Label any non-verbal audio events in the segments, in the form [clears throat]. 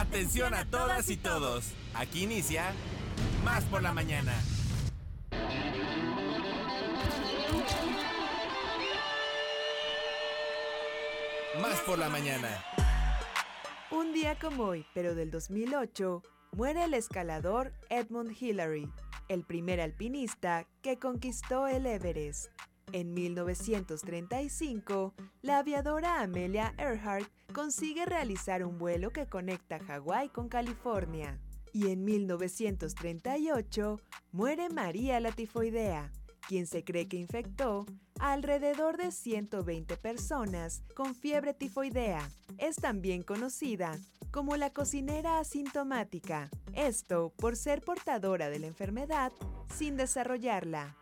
Atención a todas y todos. Aquí inicia Más por la mañana. Más por la mañana. Un día como hoy, pero del 2008, muere el escalador Edmund Hillary, el primer alpinista que conquistó el Everest. En 1935, la aviadora Amelia Earhart consigue realizar un vuelo que conecta Hawái con California. Y en 1938 muere María la tifoidea, quien se cree que infectó a alrededor de 120 personas con fiebre tifoidea. Es también conocida como la cocinera asintomática, esto por ser portadora de la enfermedad sin desarrollarla.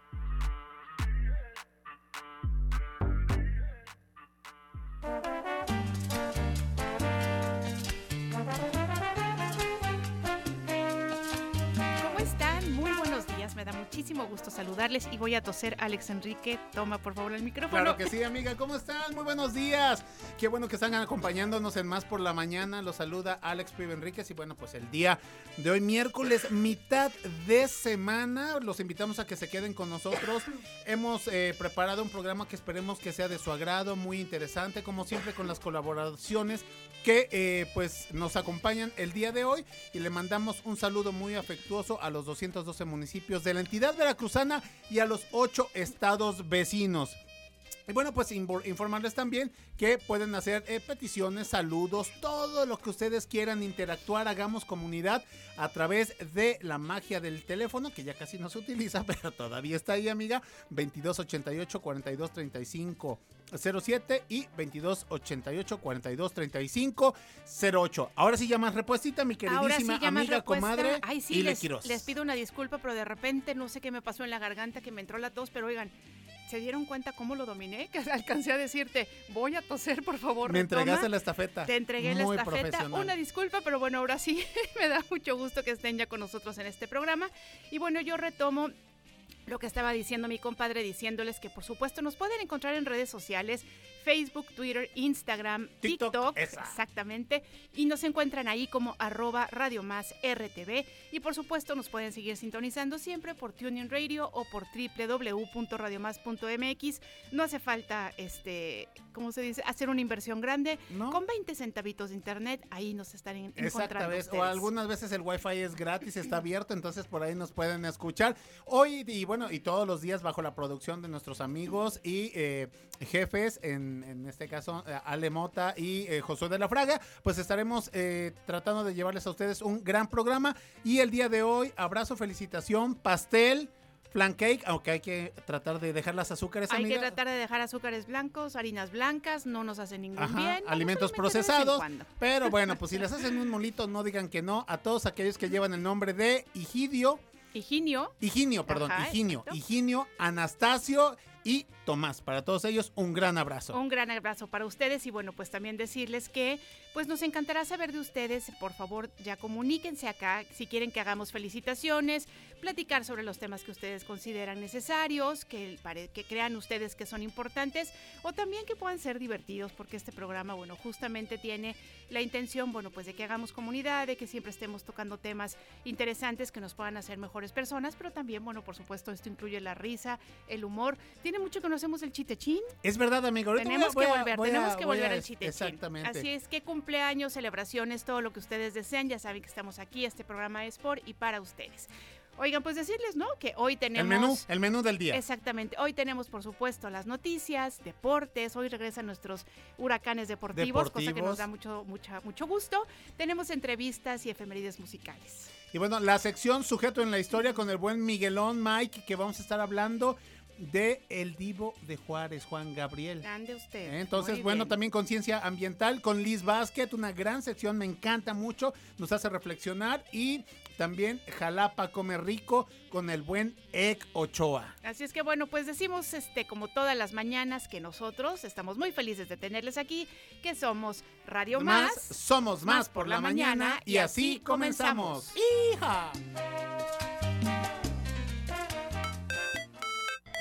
Muchísimo gusto saludarles y voy a toser. Alex Enrique, toma por favor el micrófono. Claro que sí, amiga. ¿Cómo están? Muy buenos días. Qué bueno que están acompañándonos en Más por la Mañana. Los saluda Alex Pibe Enríquez y bueno, pues el día de hoy, miércoles, mitad de semana. Los invitamos a que se queden con nosotros. Hemos eh, preparado un programa que esperemos que sea de su agrado, muy interesante, como siempre con las colaboraciones que eh, pues nos acompañan el día de hoy y le mandamos un saludo muy afectuoso a los 212 municipios de la entidad veracruzana y a los ocho estados vecinos. Y bueno, pues informarles también que pueden hacer eh, peticiones, saludos, todo lo que ustedes quieran interactuar, hagamos comunidad a través de la magia del teléfono, que ya casi no se utiliza, [laughs] pero todavía está ahí, amiga. 2288 4235 07 y 2288 4235 08. Ahora sí ya más repuestita, mi queridísima amiga, comadre. Ay, sí, les, les pido una disculpa, pero de repente no sé qué me pasó en la garganta, que me entró la tos, pero oigan, ¿Se dieron cuenta cómo lo dominé? Que [laughs] alcancé a decirte, voy a toser, por favor. Me entregaste la estafeta. Te entregué la estafeta. Una disculpa, pero bueno, ahora sí, [laughs] me da mucho gusto que estén ya con nosotros en este programa. Y bueno, yo retomo lo que estaba diciendo mi compadre, diciéndoles que por supuesto nos pueden encontrar en redes sociales, Facebook, Twitter, Instagram, TikTok, exactamente, y nos encuentran ahí como arroba Radio Más RTV, y por supuesto nos pueden seguir sintonizando siempre por TuneIn Radio o por www.radiomás.mx. No hace falta, este, ¿cómo se dice?, hacer una inversión grande. Con 20 centavitos de internet, ahí nos están encontrando. o algunas veces el wifi es gratis, está abierto, entonces por ahí nos pueden escuchar. Hoy, y bueno, y todos los días bajo la producción de nuestros amigos y eh, jefes, en, este caso eh, Ale Mota y eh, Josué de la Fraga, pues estaremos tratando de llevarles a ustedes un gran programa. Y el día de hoy, abrazo, felicitación, pastel. Flan cake, aunque hay que tratar de dejar las azúcares. Hay que tratar de dejar azúcares blancos, harinas blancas, no nos hacen ningún bien. Alimentos procesados. Pero [laughs] bueno, pues si les hacen un molito, no digan que no. A todos aquellos que llevan el nombre de Higidio, Higinio. Higinio, perdón, Higinio. Higinio, Anastasio y Tomás. Para todos ellos, un gran abrazo. Un gran abrazo para ustedes y bueno, pues también decirles que pues nos encantará saber de ustedes. Por favor, ya comuníquense acá si quieren que hagamos felicitaciones, platicar sobre los temas que ustedes consideran necesarios, que, que crean ustedes que son importantes o también que puedan ser divertidos porque este programa, bueno, justamente tiene la intención, bueno, pues de que hagamos comunidad, de que siempre estemos tocando temas interesantes que nos puedan hacer mejores personas, pero también, bueno, por supuesto, esto incluye la risa, el humor. Tiene mucho que no hacemos el chitechín. Es verdad, amigo. tenemos que volver, tenemos que volver al chitechín. Exactamente. Así es que cumpleaños, celebraciones, todo lo que ustedes deseen. Ya saben que estamos aquí. Este programa es por y para ustedes. Oigan, pues decirles, ¿no? Que hoy tenemos... El menú, el menú del día. Exactamente. Hoy tenemos, por supuesto, las noticias, deportes. Hoy regresan nuestros huracanes deportivos, cosa que nos da mucho, mucha, mucho gusto. Tenemos entrevistas y efemérides musicales. Y bueno, la sección sujeto en la historia con el buen Miguelón Mike, que vamos a estar hablando de El Divo de Juárez, Juan Gabriel. Grande usted. ¿Eh? Entonces, bueno, también conciencia ambiental con Liz Basket, una gran sección, me encanta mucho, nos hace reflexionar y también Jalapa come rico con el buen Ek Ochoa. Así es que bueno, pues decimos este como todas las mañanas que nosotros estamos muy felices de tenerles aquí, que somos Radio Más, somos más, por, la, mañana, y así comenzamos. ¡Hija!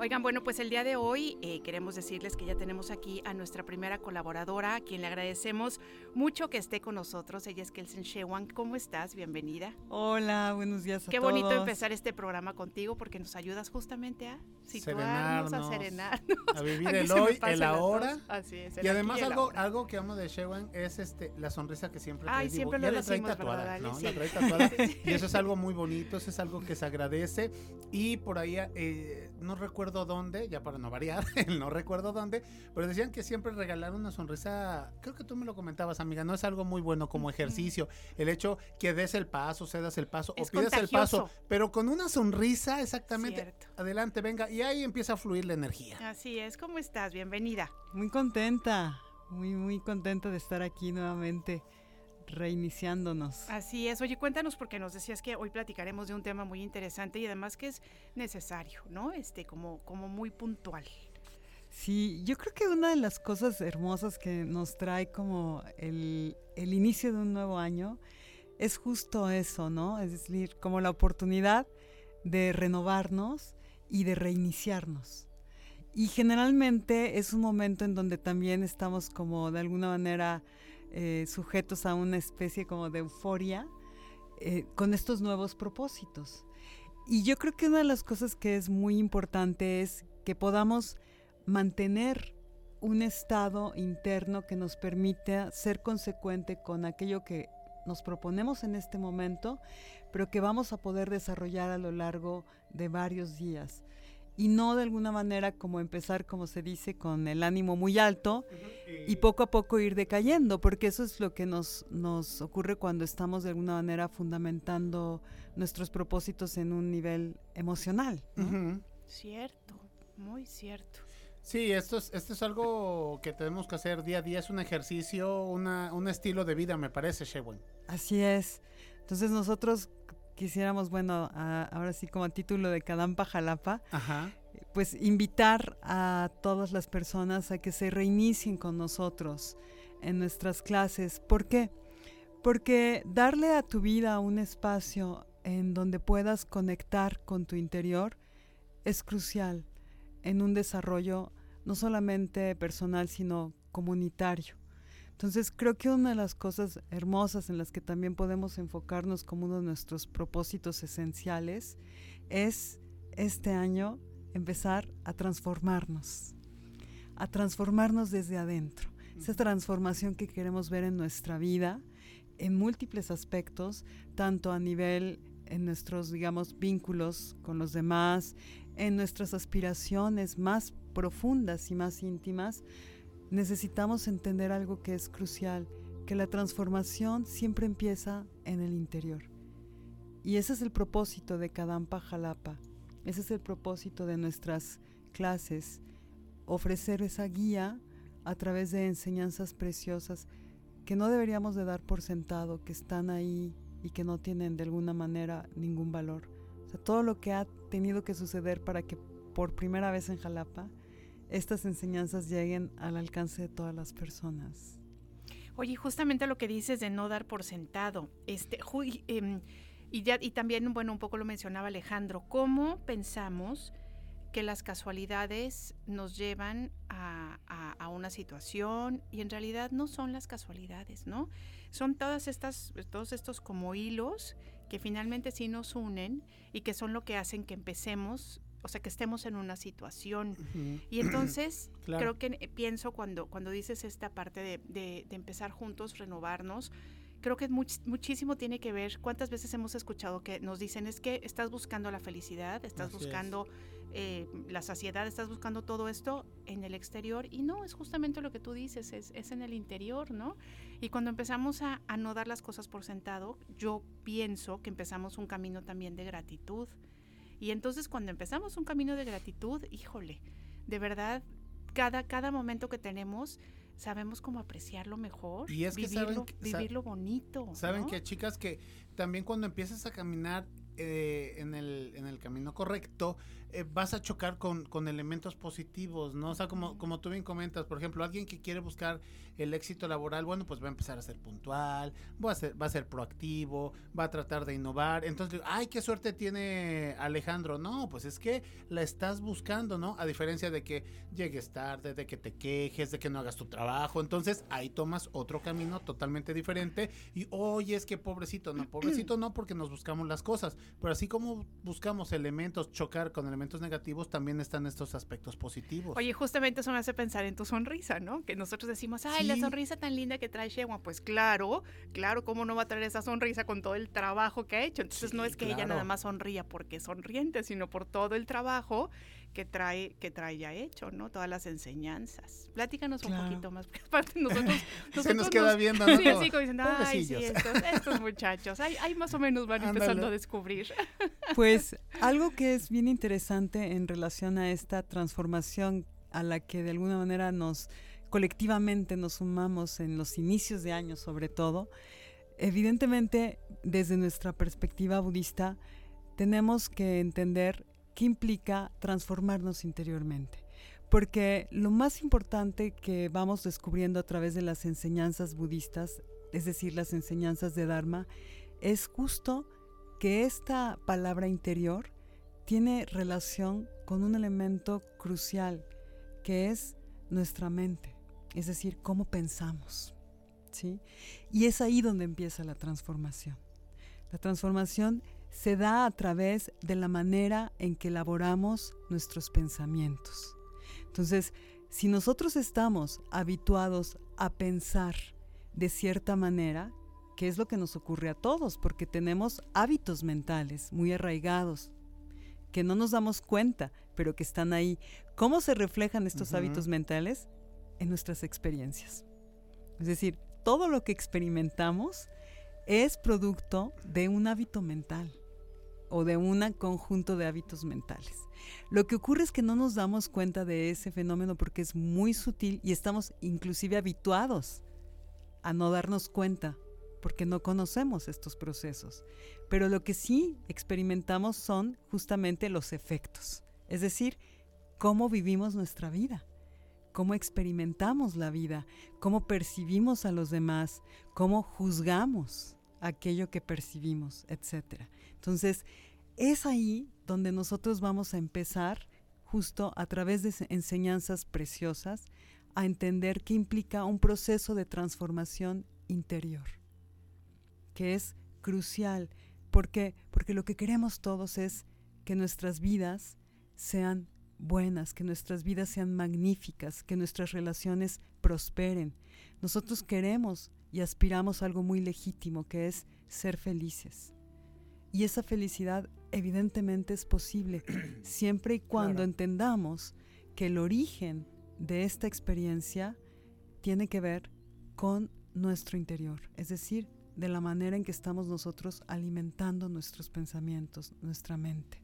Oigan, bueno, pues el día de hoy eh, queremos decirles que ya tenemos aquí a nuestra primera colaboradora, a quien le agradecemos mucho que esté con nosotros. Ella es Kelsen Shewan. ¿Cómo estás? Bienvenida. Hola, buenos días a Qué todos. bonito empezar este programa contigo porque nos ayudas justamente a situarnos, a Serenarnos. A vivir [laughs] el hoy, el ahora. Así es. el Y además algo, algo que amo de Shewan es este la sonrisa que siempre trae. Ay, siempre ya lo la trae decimos, tatuada, ¿verdad, Ale? ¿no? Sí. La trae tatuada. [laughs] y eso es algo muy bonito, eso es algo que se agradece. Y por ahí, eh, no recuerdo dónde, ya para no variar, [laughs] no recuerdo dónde, pero decían que siempre regalar una sonrisa, creo que tú me lo comentabas, amiga, no es algo muy bueno como ejercicio. El hecho que des el paso, cedas el paso Es o pidas el paso, pero con una sonrisa exactamente. Cierto. Adelante, venga, y ahí empieza a fluir la energía. Así es. ¿Cómo estás? Bienvenida. Muy contenta, muy, muy contenta de estar aquí nuevamente, reiniciándonos. Así es. Oye, cuéntanos porque nos decías que hoy platicaremos de un tema muy interesante y además que es necesario, ¿no? Este, como, como muy puntual. Sí, yo creo que una de las cosas hermosas que nos trae como el, el inicio de un nuevo año es justo eso, ¿no? Es decir, como la oportunidad de renovarnos y de reiniciarnos. Y generalmente es un momento en donde también estamos como de alguna manera eh, sujetos a una especie como de euforia eh, con estos nuevos propósitos. Y yo creo que una de las cosas que es muy importante es que podamos mantener un estado interno que nos permita ser consecuente con aquello que nos proponemos en este momento, pero que vamos a poder desarrollar a lo largo de varios días. Y no de alguna manera como empezar, como se dice, con el ánimo muy alto y poco a poco ir decayendo, porque eso es lo que nos, nos ocurre cuando estamos de alguna manera fundamentando nuestros propósitos en un nivel emocional. Cierto, muy cierto. Sí, esto es, esto es algo que tenemos que hacer día a día, es un ejercicio, una, un estilo de vida, me parece, Shewan. Así es. Entonces nosotros quisiéramos, bueno, a- ahora sí como a título de Cadampa Jalapa, Ajá. pues invitar a todas las personas a que se reinicien con nosotros en nuestras clases. ¿Por qué? Porque darle a tu vida un espacio en donde puedas conectar con tu interior es crucial en un desarrollo no solamente personal, sino comunitario. Entonces creo que una de las cosas hermosas en las que también podemos enfocarnos como uno de nuestros propósitos esenciales es este año empezar a transformarnos, a transformarnos desde adentro. Esa transformación que queremos ver en nuestra vida, en múltiples aspectos, tanto a nivel en nuestros, digamos, vínculos con los demás, en nuestras aspiraciones más profundas y más íntimas, necesitamos entender algo que es crucial, que la transformación siempre empieza en el interior. Y ese es el propósito de Kadampa Jalapa. Ese es el propósito de nuestras clases, ofrecer esa guía a través de enseñanzas preciosas que no deberíamos de dar por sentado, que están ahí y que no tienen de alguna manera ningún valor. Todo lo que ha tenido que suceder para que por primera vez en Jalapa estas enseñanzas lleguen al alcance de todas las personas. Oye, justamente lo que dices de no dar por sentado, este, em, y ya y también bueno un poco lo mencionaba Alejandro, cómo pensamos que las casualidades nos llevan a, a- a una situación y en realidad no son las casualidades, ¿no? Son todas estas, todos estos como hilos que finalmente sí nos unen y que son lo que hacen que empecemos, o sea, que estemos en una situación. Y entonces [clears throat] Claro. creo que eh, pienso cuando, cuando dices esta parte de, de- de empezar juntos, renovarnos, creo que much- muchísimo tiene que ver, cuántas veces hemos escuchado que nos dicen es que estás buscando la felicidad, estás Así es. buscando eh, la saciedad, estás buscando todo esto en el exterior y no, es justamente lo que tú dices, es, es en el interior, ¿no? Y cuando empezamos a, a no dar las cosas por sentado, yo pienso que empezamos un camino también de gratitud. Y entonces cuando empezamos un camino de gratitud, híjole, de verdad cada, cada momento que tenemos sabemos cómo apreciarlo mejor, Y es que saben vivirlo, que- sa- vivirlo bonito. Saben ¿no? que chicas que también cuando empiezas a caminar eh, en, el, en el camino correcto, eh, vas a chocar con, con elementos positivos, ¿no? O sea, como, como tú bien comentas, por ejemplo, alguien que quiere buscar el éxito laboral, bueno, pues va a empezar a ser puntual, va a ser, va a ser proactivo, va a tratar de innovar. Entonces, ay, qué suerte tiene Alejandro. No, pues es que la estás buscando, ¿no? A diferencia de que llegues tarde, de que te quejes, de que no hagas tu trabajo. Entonces, ahí tomas otro camino totalmente diferente. Y, oye, es que pobrecito, no, pobrecito no, porque nos buscamos las cosas. Pero así como buscamos elementos, chocar con elementos negativos, también están estos aspectos positivos. Oye, justamente eso me hace pensar en tu sonrisa, ¿no? Que nosotros decimos, ay, la Sí. sonrisa tan linda que trae Shewan. Pues claro, claro, ¿cómo no va a traer esa sonrisa con todo el trabajo que ha hecho? Entonces no Sí, es que ella claro. nada más sonría porque es sonriente, sino por todo el trabajo que trae, que trae ya hecho, ¿no? Todas las enseñanzas. Platícanos Claro. un poquito más, porque aparte nosotros... [laughs] Se nosotros nos queda viendo, ¿no? Sí, así como diciendo, ay, sí, estos, estos [laughs] muchachos, ay, más o menos van empezando a descubrir. [laughs] Pues algo que es bien interesante en relación a esta transformación a la que de alguna manera nos colectivamente nos sumamos en los inicios de año sobre todo, evidentemente desde nuestra perspectiva budista tenemos que entender qué implica transformarnos interiormente. Porque lo más importante que vamos descubriendo a través de las enseñanzas budistas, es decir, las enseñanzas de Dharma, es justo que esta palabra interior tiene relación con un elemento crucial que es nuestra mente, es decir, cómo pensamos. ¿sí? Y es ahí donde empieza la transformación. La transformación se da a través de la manera en que elaboramos nuestros pensamientos. Entonces, si nosotros estamos habituados a pensar de cierta manera, que es lo que nos ocurre a todos, porque tenemos hábitos mentales muy arraigados, que no nos damos cuenta, pero que están ahí. ¿Cómo se reflejan estos hábitos mentales? En nuestras experiencias. Es decir, todo lo que experimentamos es producto de un hábito mental o de un conjunto de hábitos mentales. Lo que ocurre es que no nos damos cuenta de ese fenómeno porque es muy sutil y estamos inclusive habituados a no darnos cuenta porque no conocemos estos procesos. Pero lo que sí experimentamos son justamente los efectos, es decir, cómo vivimos nuestra vida, cómo experimentamos la vida, cómo percibimos a los demás, cómo juzgamos aquello que percibimos, etc. Entonces, es ahí donde nosotros vamos a empezar, justo a través de enseñanzas preciosas, a entender qué implica un proceso de transformación interior, que es crucial. ¿Por qué? Porque lo que queremos todos es que nuestras vidas sean buenas, que nuestras vidas sean magníficas, que nuestras relaciones prosperen. Nosotros queremos y aspiramos a algo muy legítimo, que es ser felices. Y esa felicidad evidentemente es posible [clears throat] siempre y cuando Claro. entendamos que el origen de esta experiencia tiene que ver con nuestro interior, es decir, de la manera en que estamos nosotros alimentando nuestros pensamientos, nuestra mente.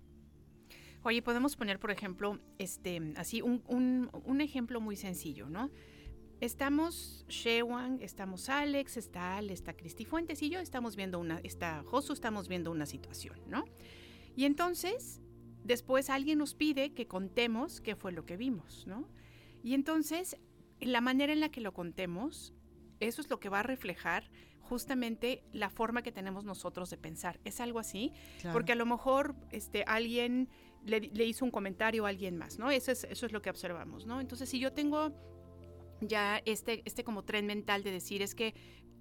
Oye, podemos poner, por ejemplo, este, así un, un- un ejemplo muy sencillo, ¿no? Estamos Shewan, estamos Alex, está Al, está Cristi Fuentes y yo estamos viendo una, está Josu, estamos viendo una situación, ¿no? Y entonces, después alguien nos pide que contemos qué fue lo que vimos, ¿no? Y entonces, la manera en la que lo contemos, eso es lo que va a reflejar justamente la forma que tenemos nosotros de pensar. ¿Es algo así? Porque a lo mejor este, alguien le, le hizo un comentario a alguien más, ¿no? Eso es, eso es lo que observamos, ¿no? Entonces, si yo tengo ya este, este como tren mental de decir es que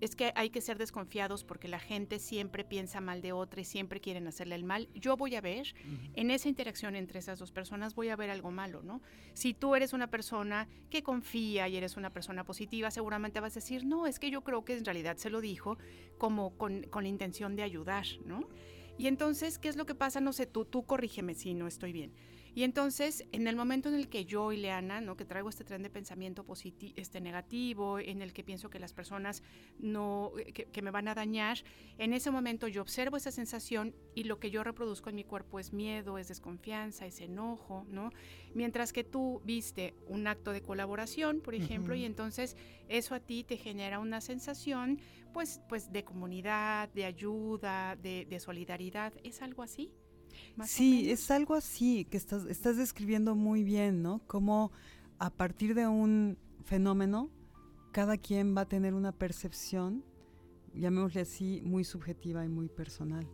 es que hay que ser desconfiados porque la gente siempre piensa mal de otra y siempre quieren hacerle el mal. Yo voy a ver, en esa interacción entre esas dos personas, voy a ver algo malo, ¿no? Si tú eres una persona que confía y eres una persona positiva, seguramente vas a decir, no, es que yo creo que en realidad se lo dijo como con, con la intención de ayudar, ¿no? Y entonces, ¿qué es lo que pasa? No sé, tú, tú corrígeme si no estoy bien. Y entonces, en el momento en el que yo, Ileana, ¿no? que traigo este tren de pensamiento positivo, este negativo, en el que pienso que las personas no, que, que me van a dañar, en ese momento yo observo esa sensación y lo que yo reproduzco en mi cuerpo es miedo, es desconfianza, es enojo, ¿no? Mientras que tú viste un acto de colaboración, por ejemplo, y entonces eso a ti te genera una sensación, pues, pues de comunidad, de ayuda, de, de solidaridad. ¿Es algo así? Más Sí, es algo así que estás, estás describiendo muy bien, ¿no? Como a partir de un fenómeno, cada quien va a tener una percepción, llamémosle así, muy subjetiva y muy personal.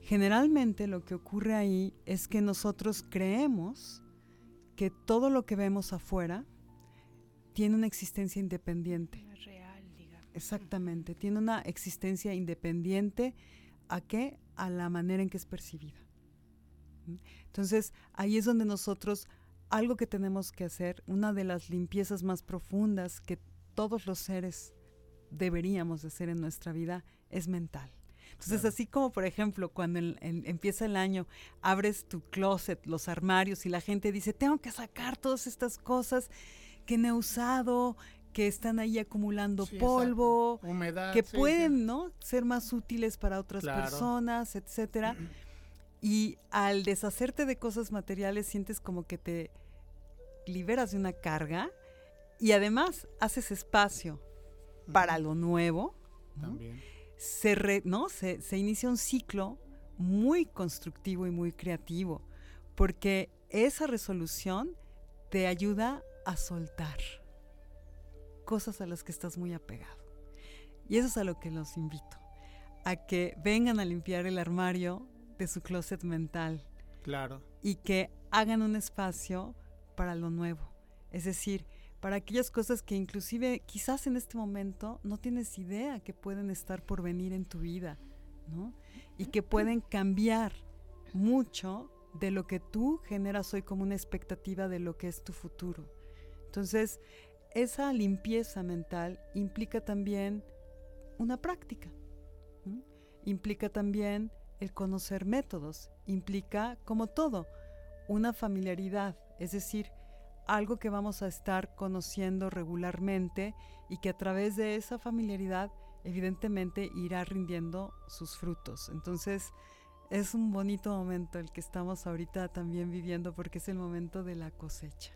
Generalmente lo que ocurre ahí es que nosotros creemos que todo lo que vemos afuera tiene una existencia independiente. Real, digamos. Exactamente, tiene una existencia independiente a qué? A la manera en que es percibida. Entonces, ahí es donde nosotros, algo que tenemos que hacer, una de las limpiezas más profundas que todos los seres deberíamos de hacer en nuestra vida, es mental. Entonces, Claro. así como, por ejemplo, cuando el- el- empieza el año, abres tu closet, los armarios y la gente dice, tengo que sacar todas estas cosas que no he usado, que están ahí acumulando Sí, polvo, Humedad. que sí, sí. pueden, ¿no? Ser más útiles para otras Claro. personas, etcétera. [clears throat] Y al deshacerte de cosas materiales sientes como que te liberas de una carga y además haces espacio para lo nuevo, ¿no? También. se, re- ¿no? se, se inicia un ciclo muy constructivo y muy creativo, porque esa resolución te ayuda a soltar cosas a las que estás muy apegado. Y eso es a lo que los invito, a que vengan a limpiar el armario de su closet mental Claro. y que hagan un espacio para lo nuevo. Es decir, para aquellas cosas que inclusive quizás en este momento no tienes idea que pueden estar por venir en tu vida, ¿no? Y que pueden cambiar mucho de lo que tú generas hoy como una expectativa de lo que es tu futuro. Entonces, esa limpieza mental implica también una práctica. Implica también el conocer métodos, implica, como todo, una familiaridad, es decir, algo que vamos a estar conociendo regularmente y que a través de esa familiaridad evidentemente irá rindiendo sus frutos. Entonces, es un bonito momento el que estamos ahorita también viviendo porque es el momento de la cosecha.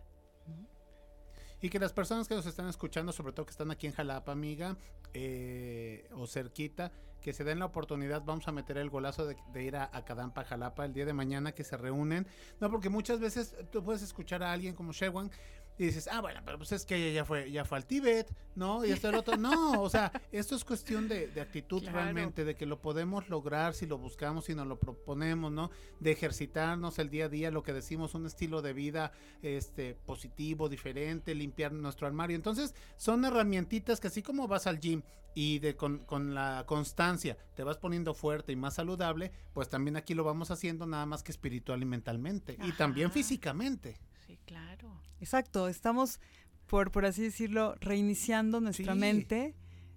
Y que las personas que nos están escuchando, sobre todo que están aquí en Jalapa, amiga, eh, o cerquita, que se den la oportunidad, vamos a meter el golazo de, de ir a, a Cadampa, Jalapa, el día de mañana, que se reúnen. No, porque muchas veces tú puedes escuchar a alguien como Shewan y dices, ah, bueno, pero pues es que ella ya fue, ya fue al Tíbet, ¿no? Y esto el otro. No, o sea, esto es cuestión de, de actitud Claro. realmente, de que lo podemos lograr si lo buscamos, si nos lo proponemos, ¿no? De ejercitarnos el día a día, lo que decimos, un estilo de vida este positivo, diferente, limpiar nuestro armario. Entonces, son herramientitas que así como vas al gym y de con, con la constancia te vas poniendo fuerte y más saludable, pues también aquí lo vamos haciendo nada más que espiritual y mentalmente. Y también físicamente. Claro. Exacto, estamos, por, por así decirlo, reiniciando nuestra Sí. mente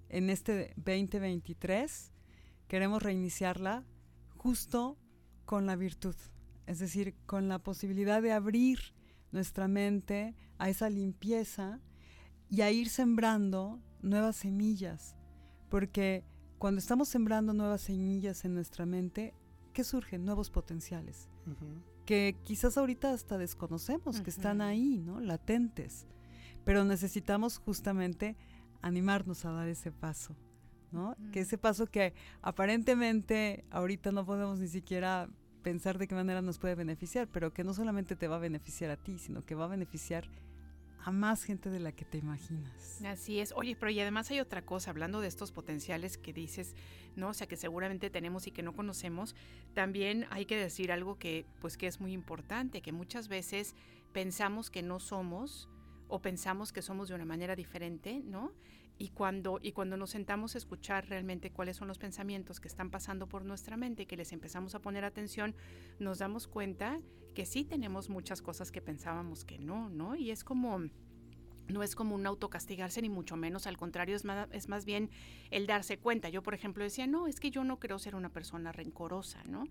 en este 2023. Queremos reiniciarla justo con la virtud, es decir, con la posibilidad de abrir nuestra mente a esa limpieza y a ir sembrando nuevas semillas, porque cuando estamos sembrando nuevas semillas en nuestra mente, ¿qué surgen? Nuevos potenciales. Que quizás ahorita hasta desconocemos, que están ahí, ¿no? Latentes. Pero necesitamos justamente animarnos a dar ese paso, ¿no? Que ese paso que aparentemente ahorita no podemos ni siquiera pensar de qué manera nos puede beneficiar, pero que no solamente te va a beneficiar a ti, sino que va a beneficiar a más gente de la que te imaginas. Así es. Oye, pero y además hay otra cosa, hablando de estos potenciales que dices, ¿no? O sea, que seguramente tenemos y que no conocemos, también hay que decir algo que, pues, que es muy importante, que muchas veces pensamos que no somos o pensamos que somos de una manera diferente, ¿no? Y cuando, y cuando nos sentamos a escuchar realmente cuáles son los pensamientos que están pasando por nuestra mente, que les empezamos a poner atención, nos damos cuenta que sí tenemos muchas cosas que pensábamos que no, ¿no? Y es como, no es como un autocastigarse ni mucho menos, al contrario, es más, es más bien el darse cuenta. Yo, por ejemplo, decía, no, es que yo no creo ser una persona rencorosa, ¿no?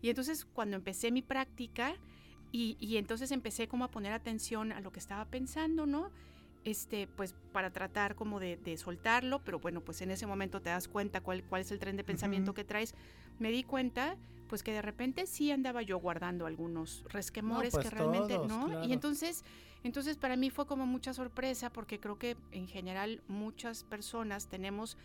Y entonces cuando empecé mi práctica, Y, y entonces empecé como a poner atención a lo que estaba pensando, ¿no? Este, pues para tratar como de, de soltarlo, pero bueno, pues en ese momento te das cuenta cuál, cuál es el tren de pensamiento que traes. Me di cuenta, pues que de repente sí andaba yo guardando algunos resquemores pues que realmente, todos, ¿no? claro. Y entonces, entonces para mí fue como mucha sorpresa porque creo que en general muchas personas tenemos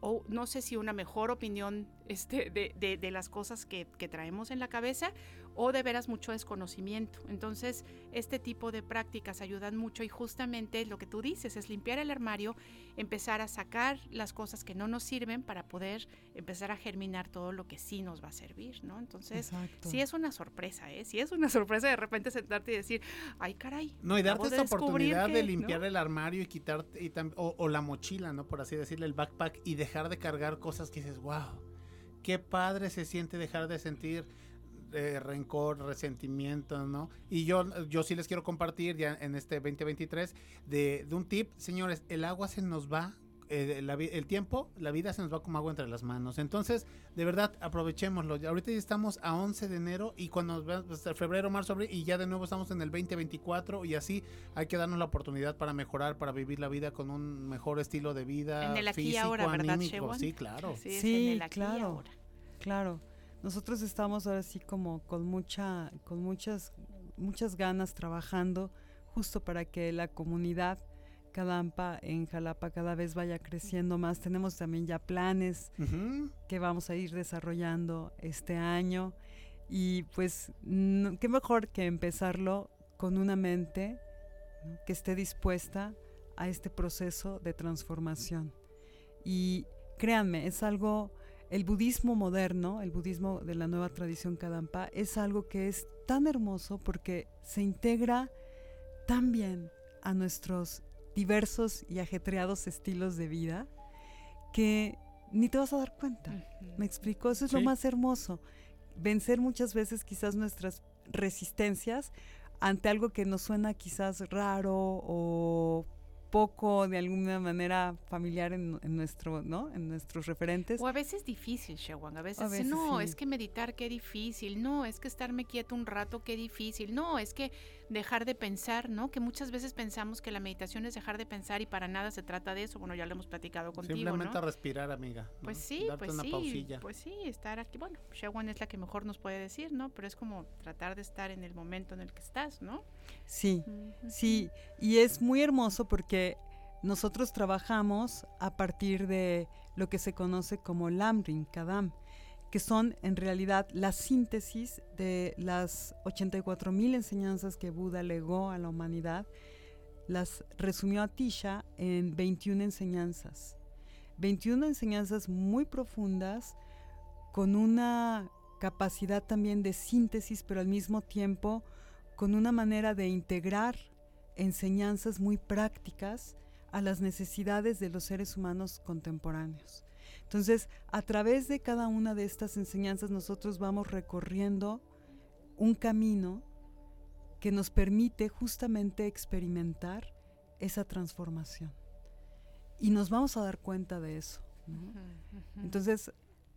o no sé si una mejor opinión este, de, de- de las cosas que, que traemos en la cabeza o de veras mucho desconocimiento. Entonces, este tipo de prácticas ayudan mucho y justamente lo que tú dices es limpiar el armario, empezar a sacar las cosas que no nos sirven para poder empezar a germinar todo lo que sí nos va a servir, ¿no? Entonces, Exacto. sí es una sorpresa, ¿eh? Sí es una [laughs] sorpresa de repente sentarte y decir, ay caray. No, y darte esta oportunidad de que", limpiar ¿no? el armario y quitar, y o, o la mochila, ¿no? Por así decirle, el backpack y dejar de cargar cosas que dices, wow, qué padre se siente dejar de sentir eh, rencor, resentimiento, ¿no? Y yo, yo sí les quiero compartir ya en este 2023 de, de un tip, señores, el agua se nos va. Eh, la el tiempo, la vida se nos va como agua entre las manos. Entonces, de verdad, aprovechémoslo. Ahorita ya estamos a 11 de enero y cuando hasta febrero, marzo, abril y ya de nuevo estamos en el 2024 y así hay que darnos la oportunidad para mejorar, para vivir la vida con un mejor estilo de vida En el aquí y físico, ahora, ¿verdad, anímico. Sí, claro. Sí, es Sí, en el aquí y claro. ahora. Claro. Nosotros estamos ahora sí como con mucha, con muchas, muchas ganas trabajando justo para que la comunidad Cadampa en Jalapa cada vez vaya creciendo más. Tenemos también ya planes que vamos a ir desarrollando este año y pues no- qué mejor que empezarlo con una mente ¿no? que esté dispuesta a este proceso de transformación. Y créanme, es algo, el budismo moderno, el budismo de la nueva tradición Kadampa, es algo que es tan hermoso porque se integra tan bien a nuestros diversos y ajetreados estilos de vida que ni te vas a dar cuenta. ¿Me explico? Eso es lo más hermoso. Vencer muchas veces quizás nuestras resistencias ante algo que nos suena quizás raro o poco de alguna manera familiar en, en nuestro, ¿no? En nuestros referentes. O a veces difícil, Shewan. A veces, A veces no, sí. es que meditar qué difícil, no, es que estarme quieto un rato qué difícil, no, es que dejar de pensar, ¿no? Que muchas veces pensamos que la meditación es dejar de pensar y para nada se trata de eso. Bueno, ya lo hemos platicado contigo, Simplemente ¿no? respirar, amiga. ¿no? Pues sí, Darte pues una sí, pausilla. pues sí, estar aquí. Bueno, Shewan es la que mejor nos puede decir, ¿no? Pero es como tratar de estar en el momento en el que estás, ¿no? Sí, sí. Y es muy hermoso porque nosotros trabajamos a partir de lo que se conoce como Lamrim, Kadam, que son en realidad la síntesis de las 84.000 enseñanzas que Buda legó a la humanidad. Las resumió a Tisha en 21 enseñanzas. 21 enseñanzas muy profundas, con una capacidad también de síntesis, pero al mismo tiempo con una manera de integrar enseñanzas muy prácticas a las necesidades de los seres humanos contemporáneos. Entonces, a través de cada una de estas enseñanzas nosotros vamos recorriendo un camino que nos permite justamente experimentar esa transformación. Y nos vamos a dar cuenta de eso. Entonces,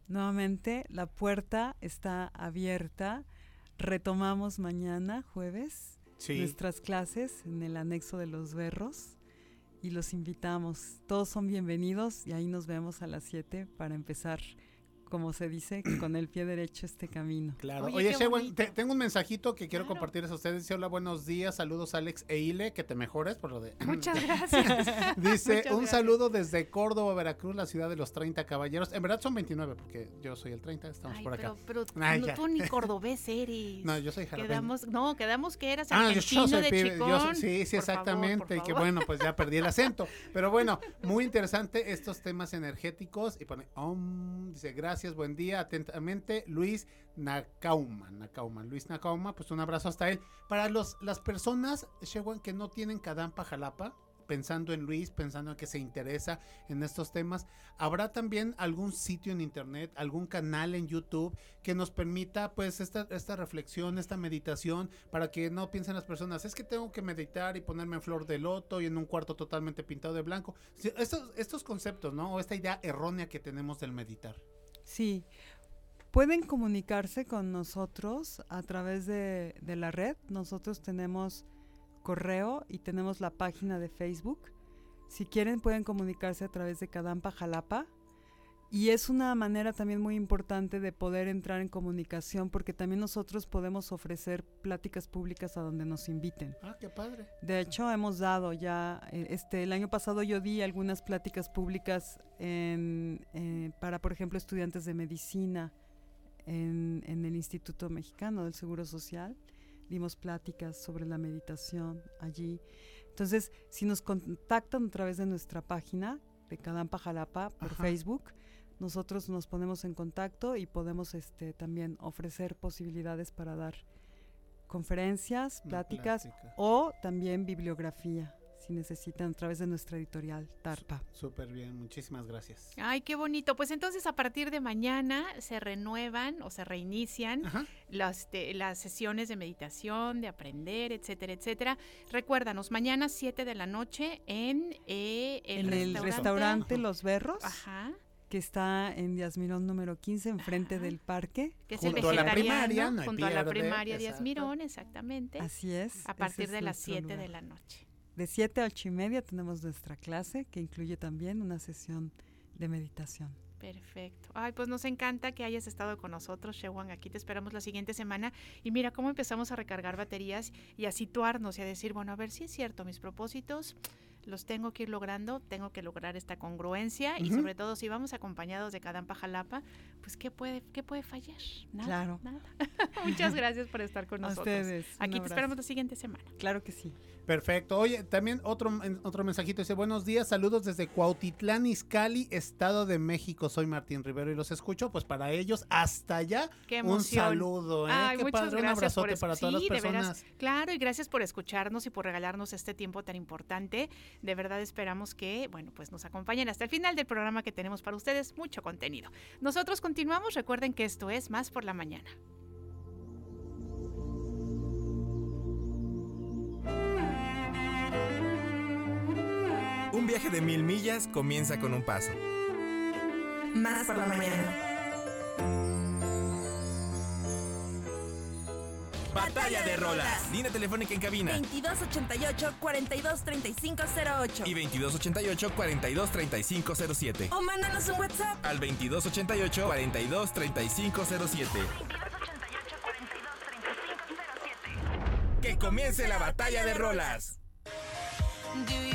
nuevamente, la puerta está abierta. Retomamos mañana, jueves, Sí. nuestras clases en el anexo de los berros y los invitamos. Todos son bienvenidos y ahí nos vemos a las 7 para empezar, como se dice, con el pie derecho este camino. Claro. Oye, Oye, Shewan, te- tengo un mensajito que quiero Claro. compartirles a ustedes. Dice, hola, buenos días, saludos Alex e Ile, que te mejores por lo de... [laughs] Muchas [laughs] gracias. Dice, Muchas un gracias. saludo desde Córdoba, Veracruz, la ciudad de los 30 caballeros. En verdad son 29, porque yo soy el 30, estamos Ay, por acá. pero, pero Ay, no, tú ni [laughs] cordobés eres. No, yo soy jarabeño. Quedamos, no, quedamos que eras Ah, yo, argentino yo soy de pibe, yo soy- sí, sí, Por exactamente. y que bueno, pues ya perdí el acento. Pero bueno, muy interesante estos temas energéticos. Y pone, "Om", dice, gracias, buen día, atentamente, Luis Nakauma. Nakauma, Luis Nakauma, pues un abrazo hasta él. Para los, las personas, que no tienen Kadampa Jalapa, pensando en Luis, pensando en que se interesa en estos temas, ¿habrá también algún sitio en internet, algún canal en YouTube que nos permita pues esta, esta reflexión, esta meditación, para que no piensen las personas, es que tengo que meditar y ponerme en flor de loto y en un cuarto totalmente pintado de blanco? Estos, estos conceptos, ¿no? O esta idea errónea que tenemos del meditar. Sí, Pueden comunicarse con nosotros a través de, de la red. Nosotros tenemos correo y tenemos la página de Facebook. Si quieren pueden comunicarse a través de Cadampa Jalapa. Y es una manera también muy importante de poder entrar en comunicación porque también nosotros podemos ofrecer pláticas públicas a donde nos inviten. Ah, qué padre. De hecho, hemos dado ya, eh, este, el año pasado yo di algunas pláticas públicas en, eh, para, por ejemplo, estudiantes de medicina en, en el Instituto Mexicano del Seguro Social. Dimos pláticas sobre la meditación allí. Entonces, si nos contactan a través de nuestra página de Cadampa Jalapa por Ajá. Facebook, nosotros nos ponemos en contacto y podemos este, también ofrecer posibilidades para dar conferencias, pláticas plática. o también bibliografía, si necesitan, a través de nuestra editorial Tarpa. Súper bien, muchísimas gracias. Ay, qué bonito. Pues entonces a partir de mañana se renuevan o se reinician Ajá. las, de- las sesiones de meditación, de aprender, etcétera, etcétera. Recuérdanos, mañana 7 de la noche en, eh, En el restaurante Los Berros, Ajá, que está en Díaz Mirón número 15, enfrente Ajá. del parque. que es Junto a el la vegetariano, primaria, no junto a la pierde, primaria Díaz exacto. Mirón, exactamente. Así es. A partir es de las nuestro 7 de la noche. De 7 a 8 y media tenemos nuestra clase, que incluye también una sesión de meditación. Perfecto. Ay, pues nos encanta que hayas estado con nosotros, Shewan. Aquí te esperamos la siguiente semana. Y mira cómo empezamos a recargar baterías y a situarnos y a decir, bueno, a ver si es cierto, mis propósitos los tengo que ir logrando, tengo que lograr esta congruencia y sobre todo si vamos acompañados de Cadampa Jalapa, pues ¿qué puede, qué puede fallar? Nada, Claro. nada. [laughs] Muchas gracias por estar con A nosotros. ustedes. Aquí te esperamos la siguiente semana. Claro que sí. Perfecto. Oye, también otro, otro mensajito dice, buenos días, saludos desde Cuautitlán, Izcalli, Estado de México. Soy Martín Rivero y los escucho. Pues para ellos, hasta allá, Qué un saludo. ¿eh? Ay, Qué muchas padre, un gracias abrazote para todas las de veras. personas. Claro, y gracias por escucharnos y por regalarnos este tiempo tan importante. De verdad esperamos que, bueno, pues nos acompañen hasta el final del programa que tenemos para ustedes, mucho contenido. Nosotros continuamos, recuerden que esto es Más por la Mañana. Viaje de mil millas comienza con un paso. Más por la mañana. Batalla de rolas. Línea telefónica en cabina. 2288-423508. Y 2288-423507. O mándanos un WhatsApp. Al 2288-423507. Que comience la batalla de rolas. Do you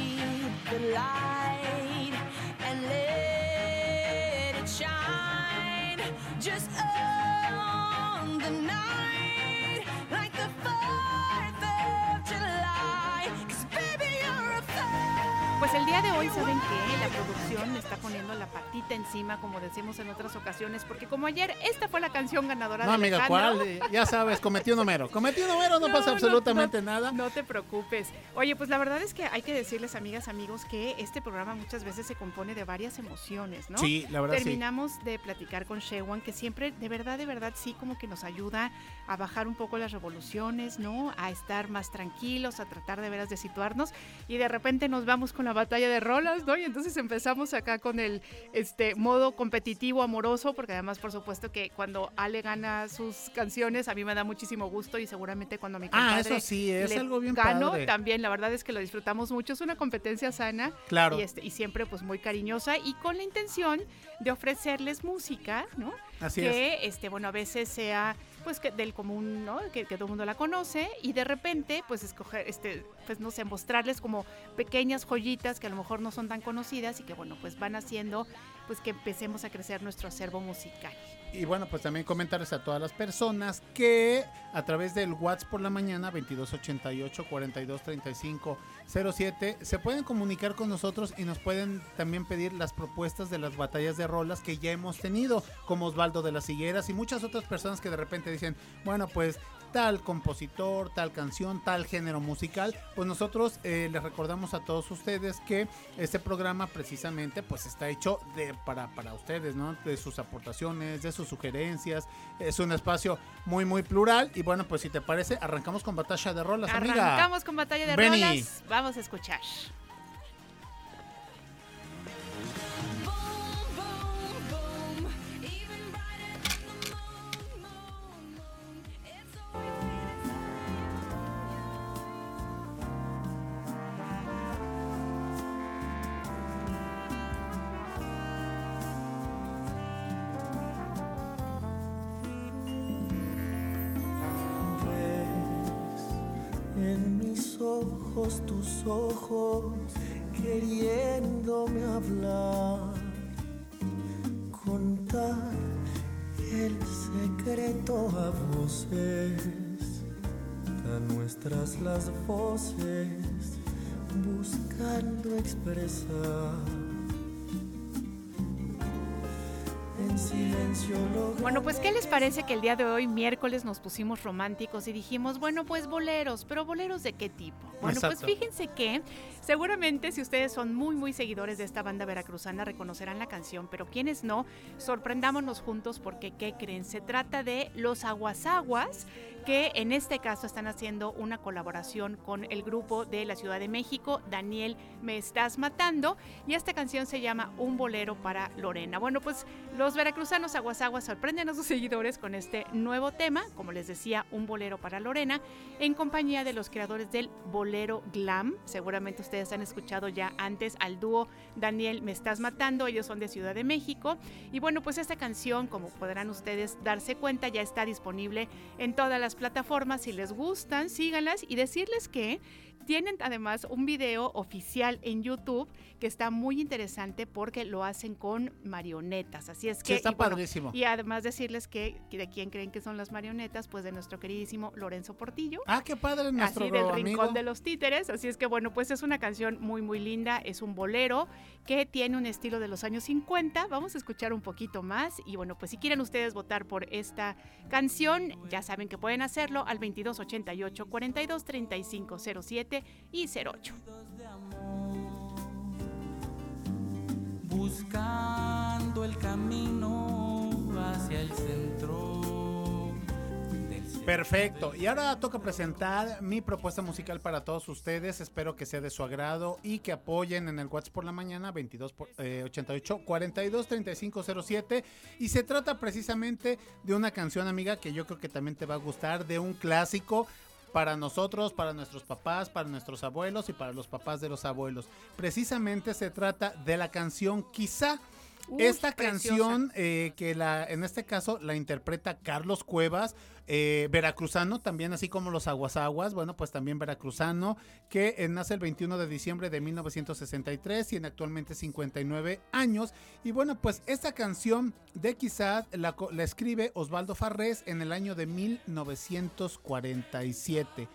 the light and let it shine. Just on the night, Pues el día de hoy saben que la producción me está poniendo la patita encima, como decimos en otras ocasiones, porque como ayer esta fue la canción ganadora No, de amiga. ¿cuál? Eh, Ya sabes, cometí un número. Cometí un número, no, [laughs] No, pasa no, absolutamente no, nada. No te preocupes. Oye, pues la verdad es que hay que decirles, amigas, amigos, que este programa muchas veces se compone de varias emociones, ¿no? Sí, la verdad sí. Terminamos de platicar con Shewan, que siempre, de verdad, de verdad, sí, como que nos ayuda a bajar un poco las revoluciones, ¿no? A estar más tranquilos, a tratar de veras de situarnos. Y de repente nos vamos con la batalla de rolas, ¿no? Y entonces empezamos acá con el este modo competitivo, amoroso, porque además, por supuesto, que cuando Ale gana sus canciones, a mí me da muchísimo gusto y seguramente cuando mi Ah, compadre eso sí, es le algo bien gano, padre. también la verdad es que lo disfrutamos mucho. Es una competencia sana Claro. y, este, y siempre pues muy cariñosa y con la intención de ofrecerles música, ¿no? Así es. que este bueno a veces sea pues que del común no que, todo el mundo la conoce y de repente pues escoger este pues no sé mostrarles como pequeñas joyitas que a lo mejor no son tan conocidas y que bueno pues van haciendo pues que empecemos a crecer nuestro acervo musical. Y bueno, pues también comentarles a todas las personas que a través del WhatsApp por la mañana 2288 4235 07 se pueden comunicar con nosotros y nos pueden también pedir las propuestas de las batallas de rolas que ya hemos tenido, como Osvaldo de las Higueras y muchas otras personas que de repente dicen, bueno, pues tal compositor, tal canción, tal género musical, pues nosotros eh, les recordamos a todos ustedes que este programa precisamente pues está hecho de para, para ustedes, ¿no? De sus aportaciones, de sus sugerencias, es un espacio muy muy plural y bueno, pues si te parece, arrancamos con batalla de rolas, amiga. Arrancamos con batalla de Benny. rolas. Vamos a escuchar. Tus ojos queriéndome hablar, contar el secreto a voces, tan nuestras las voces buscando expresar. Bueno, pues ¿qué les parece que el día de hoy, miércoles, nos pusimos románticos y dijimos, bueno, pues boleros, pero boleros de qué tipo? Bueno, Exacto. pues fíjense que seguramente si ustedes son muy, muy seguidores de esta banda veracruzana, reconocerán la canción, pero quienes no, sorprendámonos juntos porque, ¿qué creen? Se trata de Los Aguasaguas, que en este caso están haciendo una colaboración con el grupo de la Ciudad de México, Daniel, me estás matando, y esta canción se llama Un bolero para Lorena. Bueno, pues los veracruzanos Aguasaguas sorprenden a sus seguidores con este nuevo tema, como les decía, Un bolero para Lorena, en compañía de los creadores del bolero glam. Seguramente ustedes han escuchado ya antes al dúo Daniel, me estás matando, ellos son de Ciudad de México. Y bueno, pues esta canción, como podrán ustedes darse cuenta, ya está disponible en todas las plataformas. Si les gustan, síganlas y decirles que tienen además un video oficial en YouTube que está muy interesante porque lo hacen con marionetas. Así es Sí, que. está y bueno, padrísimo. y además decirles que que de quién creen que son las marionetas, pues de nuestro queridísimo Lorenzo Portillo. Ah, qué padre nuestro Así del amigo. rincón de los títeres. Así es que bueno, pues es una canción muy muy linda, es un bolero que tiene un estilo de los años 50. Vamos a escuchar un poquito más y bueno, pues si quieren ustedes votar por esta canción, ya saben que pueden hacerlo al 2288 42 35 07 y 08. buscando el camino hacia el centro del. Perfecto. Y ahora toca presentar mi propuesta musical para todos ustedes. Espero que sea de su agrado y que apoyen en el WhatsApp por la mañana 22 por- eh, 88 42 35 07. Y se trata precisamente de una canción, amiga, que yo creo que también te va a gustar, de un clásico para nosotros, para nuestros papás, para nuestros abuelos y para los papás de los abuelos. Precisamente se trata de la canción Quizá. Uy, Esta canción eh, que la, en este caso la interpreta Carlos Cuevas, eh, veracruzano, también así como los Aguasaguas, bueno, pues también veracruzano, que eh, nace el 21 de diciembre de 1963, tiene actualmente 59 años. Y bueno, pues esta canción de Quizás la, la escribe Osvaldo Farrés en el año de 1947.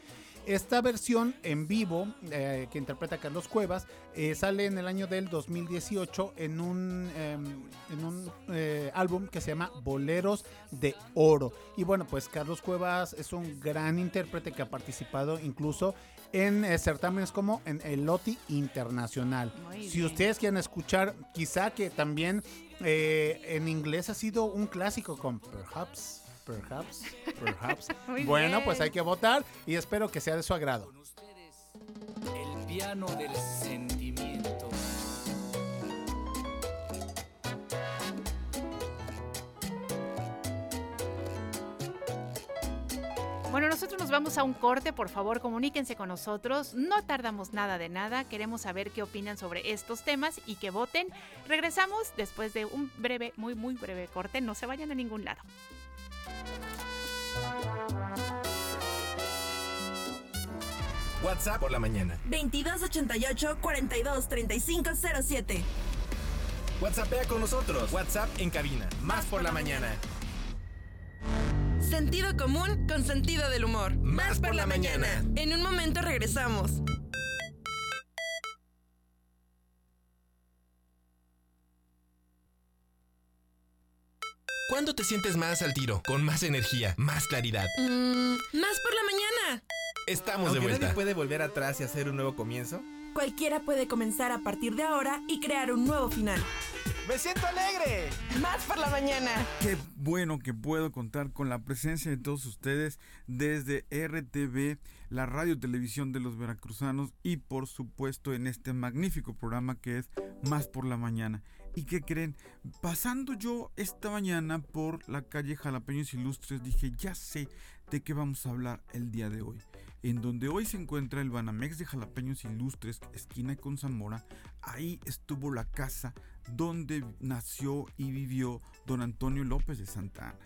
Esta versión en vivo eh, que interpreta Carlos Cuevas eh, sale en el año del 2018 en un, em, en un eh, álbum que se llama Boleros de Oro. Y bueno, pues Carlos Cuevas es un gran intérprete que ha participado incluso en eh, certámenes como en el Loti Internacional. Muy si bien. ustedes quieren escuchar, quizá que también eh, en inglés ha sido un clásico con Perhaps. Perhaps, perhaps. [laughs] Muy bueno, bien. pues hay que votar y espero que sea de su agrado. El piano del sentimiento. Bueno, nosotros nos vamos a un corte, por favor, comuníquense con nosotros. No tardamos nada de nada, queremos saber qué opinan sobre estos temas y que voten. Regresamos después de un breve, muy, muy breve corte. No se vayan a ningún lado. WhatsApp por la mañana. 2288 42 35 07. WhatsAppea con nosotros. WhatsApp en cabina. Más por la mañana. Sentido común con sentido del humor. Más por la mañana. En un momento regresamos. ¿Cuándo te sientes más al tiro? Con más energía, más claridad. Mm, más por Estamos de vuelta. nadie puede volver atrás y hacer un nuevo comienzo. Cualquiera puede comenzar a partir de ahora y crear un nuevo final. ¡Me siento alegre! Más por la mañana. Qué bueno que puedo contar con la presencia de todos ustedes desde RTV, la radio televisión de los veracruzanos y por supuesto en este magnífico programa que es Más por la mañana. ¿Y qué creen? Pasando yo esta mañana por la calle Jalapeños Ilustres dije, ya sé de qué vamos a hablar el día de hoy. En donde hoy se encuentra el Banamex de Jalapeños Ilustres, esquina con Zamora, ahí estuvo la casa donde nació y vivió don Antonio López de Santa Ana.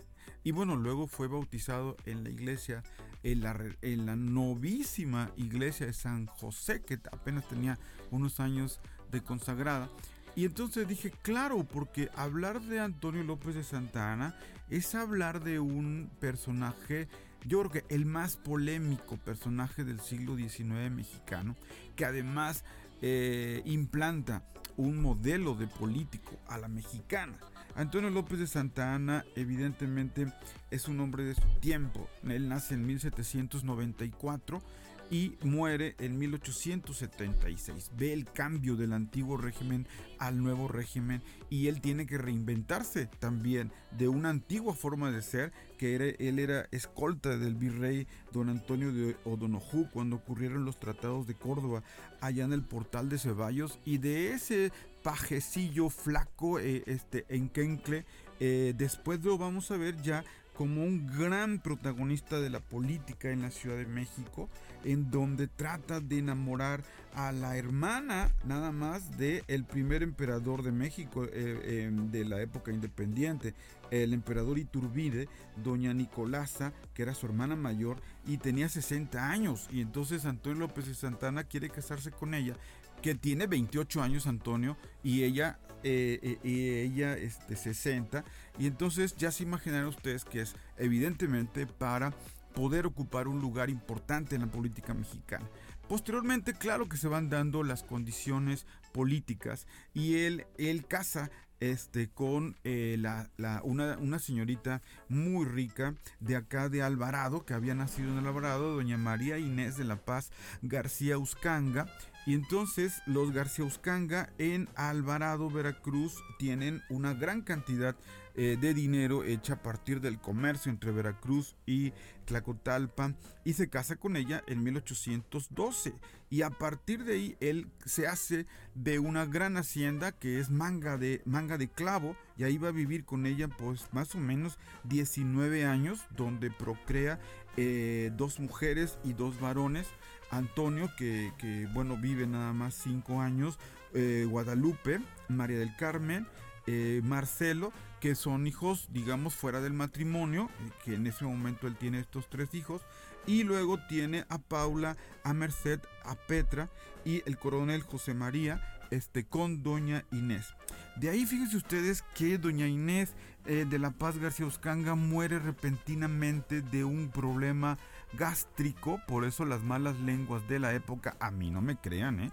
Y bueno, luego fue bautizado en la iglesia, en la, re- en la novísima iglesia de San José, que apenas tenía unos años de consagrada. Y entonces dije, claro, porque hablar de Antonio López de Santa Ana es hablar de un personaje, yo creo que el más polémico personaje del siglo XIX mexicano, que además eh, implanta un modelo de político a la mexicana. Antonio López de Santa Ana evidentemente es un hombre de su tiempo. Él nace en 1794 y muere en 1876. Ve el cambio del antiguo régimen al nuevo régimen y él tiene que reinventarse también de una antigua forma de ser que era, él era escolta del virrey don Antonio de O'Donoghue cuando ocurrieron los tratados de Córdoba allá en el portal de Ceballos y de ese pajecillo flaco eh, este enquencle eh, después lo vamos a ver ya como un gran protagonista de la política en la Ciudad de México, en donde trata de enamorar a la hermana nada más de el primer emperador de México eh, eh, de la época independiente, el emperador Iturbide, doña Nicolasa, que era su hermana mayor y tenía 60 años, y entonces Antonio López de Santana quiere casarse con ella que tiene 28 años Antonio y ella eh, eh, y ella este 60 y entonces ya se imaginarán ustedes que es evidentemente para poder ocupar un lugar importante en la política mexicana. Posteriormente, claro que se van dando las condiciones políticas y él, él casa este, con eh, la, la- una, una señorita muy rica de acá de Alvarado, que había nacido en Alvarado, doña María Inés de la Paz García Uscanga. Y entonces los García Uscanga en Alvarado, Veracruz, tienen una gran cantidad eh, de dinero hecha a partir del comercio entre Veracruz y Tlacotalpa y se casa con ella en 1812 y a partir de ahí él se hace de una gran hacienda que es manga de manga de clavo y ahí va a vivir con ella pues más o menos 19 años donde procrea eh, dos mujeres y dos varones Antonio que, que, bueno vive nada más 5 años eh, Guadalupe María del Carmen eh, Marcelo, que son hijos, digamos, fuera del matrimonio, que en ese momento él tiene estos tres hijos, y luego tiene a Paula, a Merced, a Petra y el coronel José María, este, con doña Inés. De ahí fíjense ustedes que doña Inés eh, de la Paz García Uscanga muere repentinamente de un problema gástrico, por eso las malas lenguas de la época, a mí no me crean, ¿eh?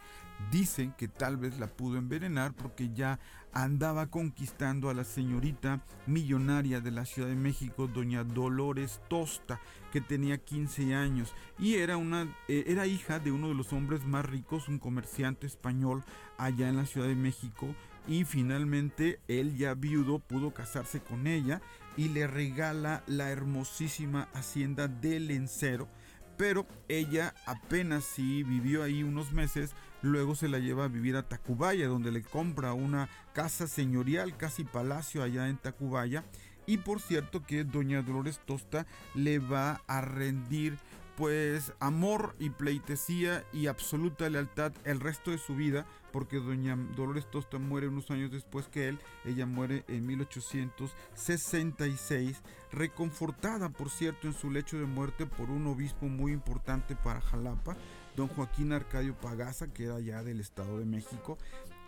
dicen que tal vez la pudo envenenar porque ya andaba conquistando a la señorita millonaria de la Ciudad de México, doña Dolores Tosta, que tenía 15 años y era una eh, era hija de uno de los hombres más ricos, un comerciante español allá en la Ciudad de México y finalmente él ya viudo pudo casarse con ella y le regala la hermosísima hacienda de Lencero pero ella apenas sí vivió ahí unos meses, luego se la lleva a vivir a Tacubaya, donde le compra una casa señorial, casi palacio allá en Tacubaya, y por cierto que doña Dolores Tosta le va a rendir pues amor y pleitesía y absoluta lealtad el resto de su vida, porque doña Dolores Tosta muere unos años después que él, ella muere en 1866, reconfortada por cierto en su lecho de muerte por un obispo muy importante para Jalapa, don Joaquín Arcadio Pagaza, que era ya del Estado de México,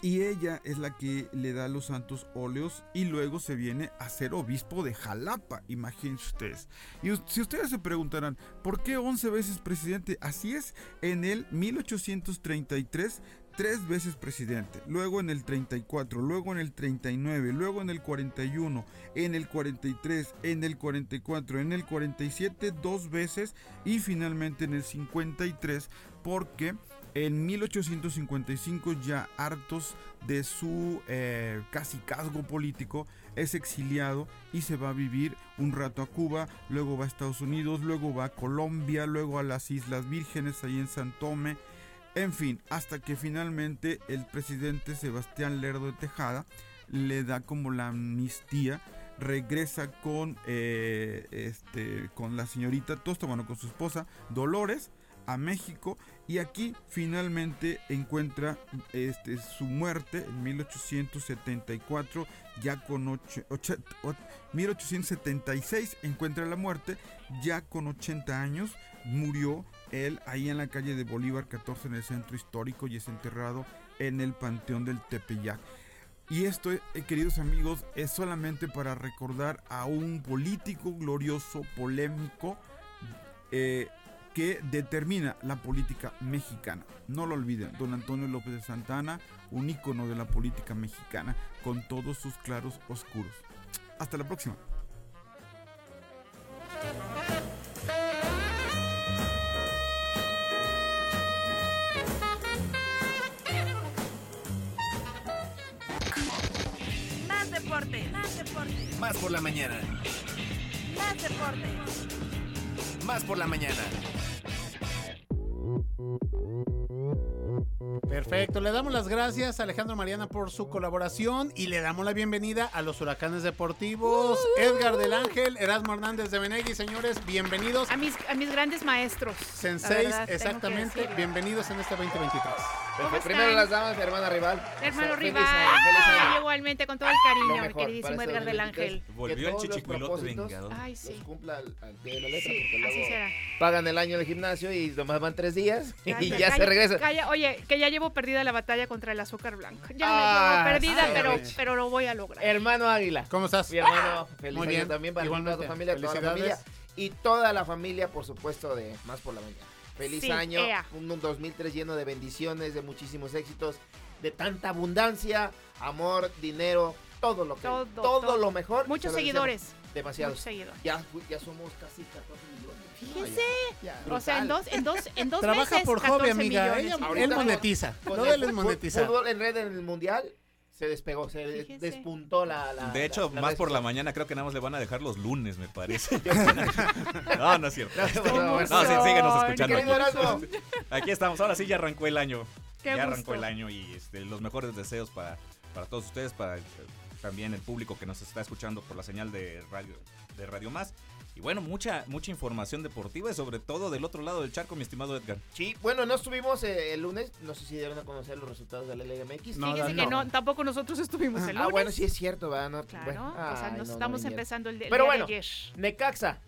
y ella es la que le da los santos óleos y luego se viene a ser obispo de Jalapa, imagínense ustedes. Y si ustedes se preguntarán, ¿por qué 11 veces presidente? Así es, en el 1833 tres veces presidente, luego en el 34, luego en el 39, luego en el 41, en el 43, en el 44, en el 47 dos veces y finalmente en el 53 porque en 1855 ya hartos de su eh, casi casgo político es exiliado y se va a vivir un rato a Cuba, luego va a Estados Unidos, luego va a Colombia, luego a las Islas Vírgenes ahí en San Tome, en fin, hasta que finalmente el presidente Sebastián Lerdo de Tejada le da como la amnistía, regresa con, eh, este, con la señorita Tosta, bueno, con su esposa Dolores a México y aquí finalmente encuentra este, su muerte en 1874, ya con ocho- ocho- o- 1876 encuentra la muerte, ya con 80 años, murió él ahí en la calle de Bolívar 14 en el centro histórico y es enterrado en el Panteón del Tepeyac. Y esto, eh, queridos amigos, es solamente para recordar a un político glorioso, polémico, eh, que determina la política mexicana. No lo olviden, don Antonio López de Santana, un ícono de la política mexicana, con todos sus claros oscuros. Hasta la próxima. Gracias a Alejandro Mariana por su colaboración y le damos la bienvenida a los huracanes deportivos. Edgar del Ángel, Erasmo Hernández de Benegui, señores, bienvenidos. A mis, a mis grandes maestros. Senseis, verdad, exactamente, bienvenidos en este 2023. ¿Cómo Perfecto. Primero las damas, hermana rival. Hermano Feliz rival, año, feliz año. igualmente con todo el cariño, mi queridísimo Edgar del 2023. Ángel. Volvió el los chichicuilote propósitos vengador. Ay, Los sí. cumpla al, al pie de la letra, Sí, porque así luego será. pagan el año del gimnasio y nomás van tres días y Calla, ya se calla. Oye, que ya llevo perdida la batalla contra el azúcar blanco. Ya Ah, la llevo perdida, sí, pero, pero lo voy a lograr. Hermano Águila. ¿Cómo estás? Mi hermano, feliz Muy año bien, también para toda tu familia, toda la familia. Felicidades. Y toda la familia, por supuesto, de Más por la Mañana. Feliz Sí, año, ea. un, un 2003 lleno de bendiciones, de muchísimos éxitos, de tanta abundancia, amor, dinero, todo lo que, Todo, todo, todo. lo mejor. Muchos se lo seguidores. Demasiados. Muchos seguidores. Ya, ya somos casi 14 millones. Ya, ya, O sea, en dos, en dos, en dos Trabaja meses, por 14 hobby, amiga. millones. Ella- Ahorita él monetiza. El él es. Fútbol en red en el mundial se despegó, se Fíjese. despuntó la, la- De hecho, la- la más por la mañana creo que nada más le van a dejar los lunes, me parece. [laughs] [laughs] no, no es cierto. No, sí, síguenos escuchando. Aquí. [laughs] Aquí estamos, ahora sí ya arrancó el año. Qué ya gusto. arrancó el año y este, los mejores deseos para, para todos ustedes, para eh, también el público que nos está escuchando por la señal de radio, de radio Más. Y bueno, mucha, mucha información deportiva y sobre todo del otro lado del charco, mi estimado Edgar. Sí, bueno, no estuvimos eh, el lunes, no sé si dieron a conocer los resultados de la Liga MX. No, Fíjese no. que no, tampoco nosotros estuvimos el lunes. Ah, bueno, sí es cierto, ¿verdad? No, Claro, bueno, o sea, ay, nos no, estamos empezando el, de- el Pero día bueno. de ayer. Necaxa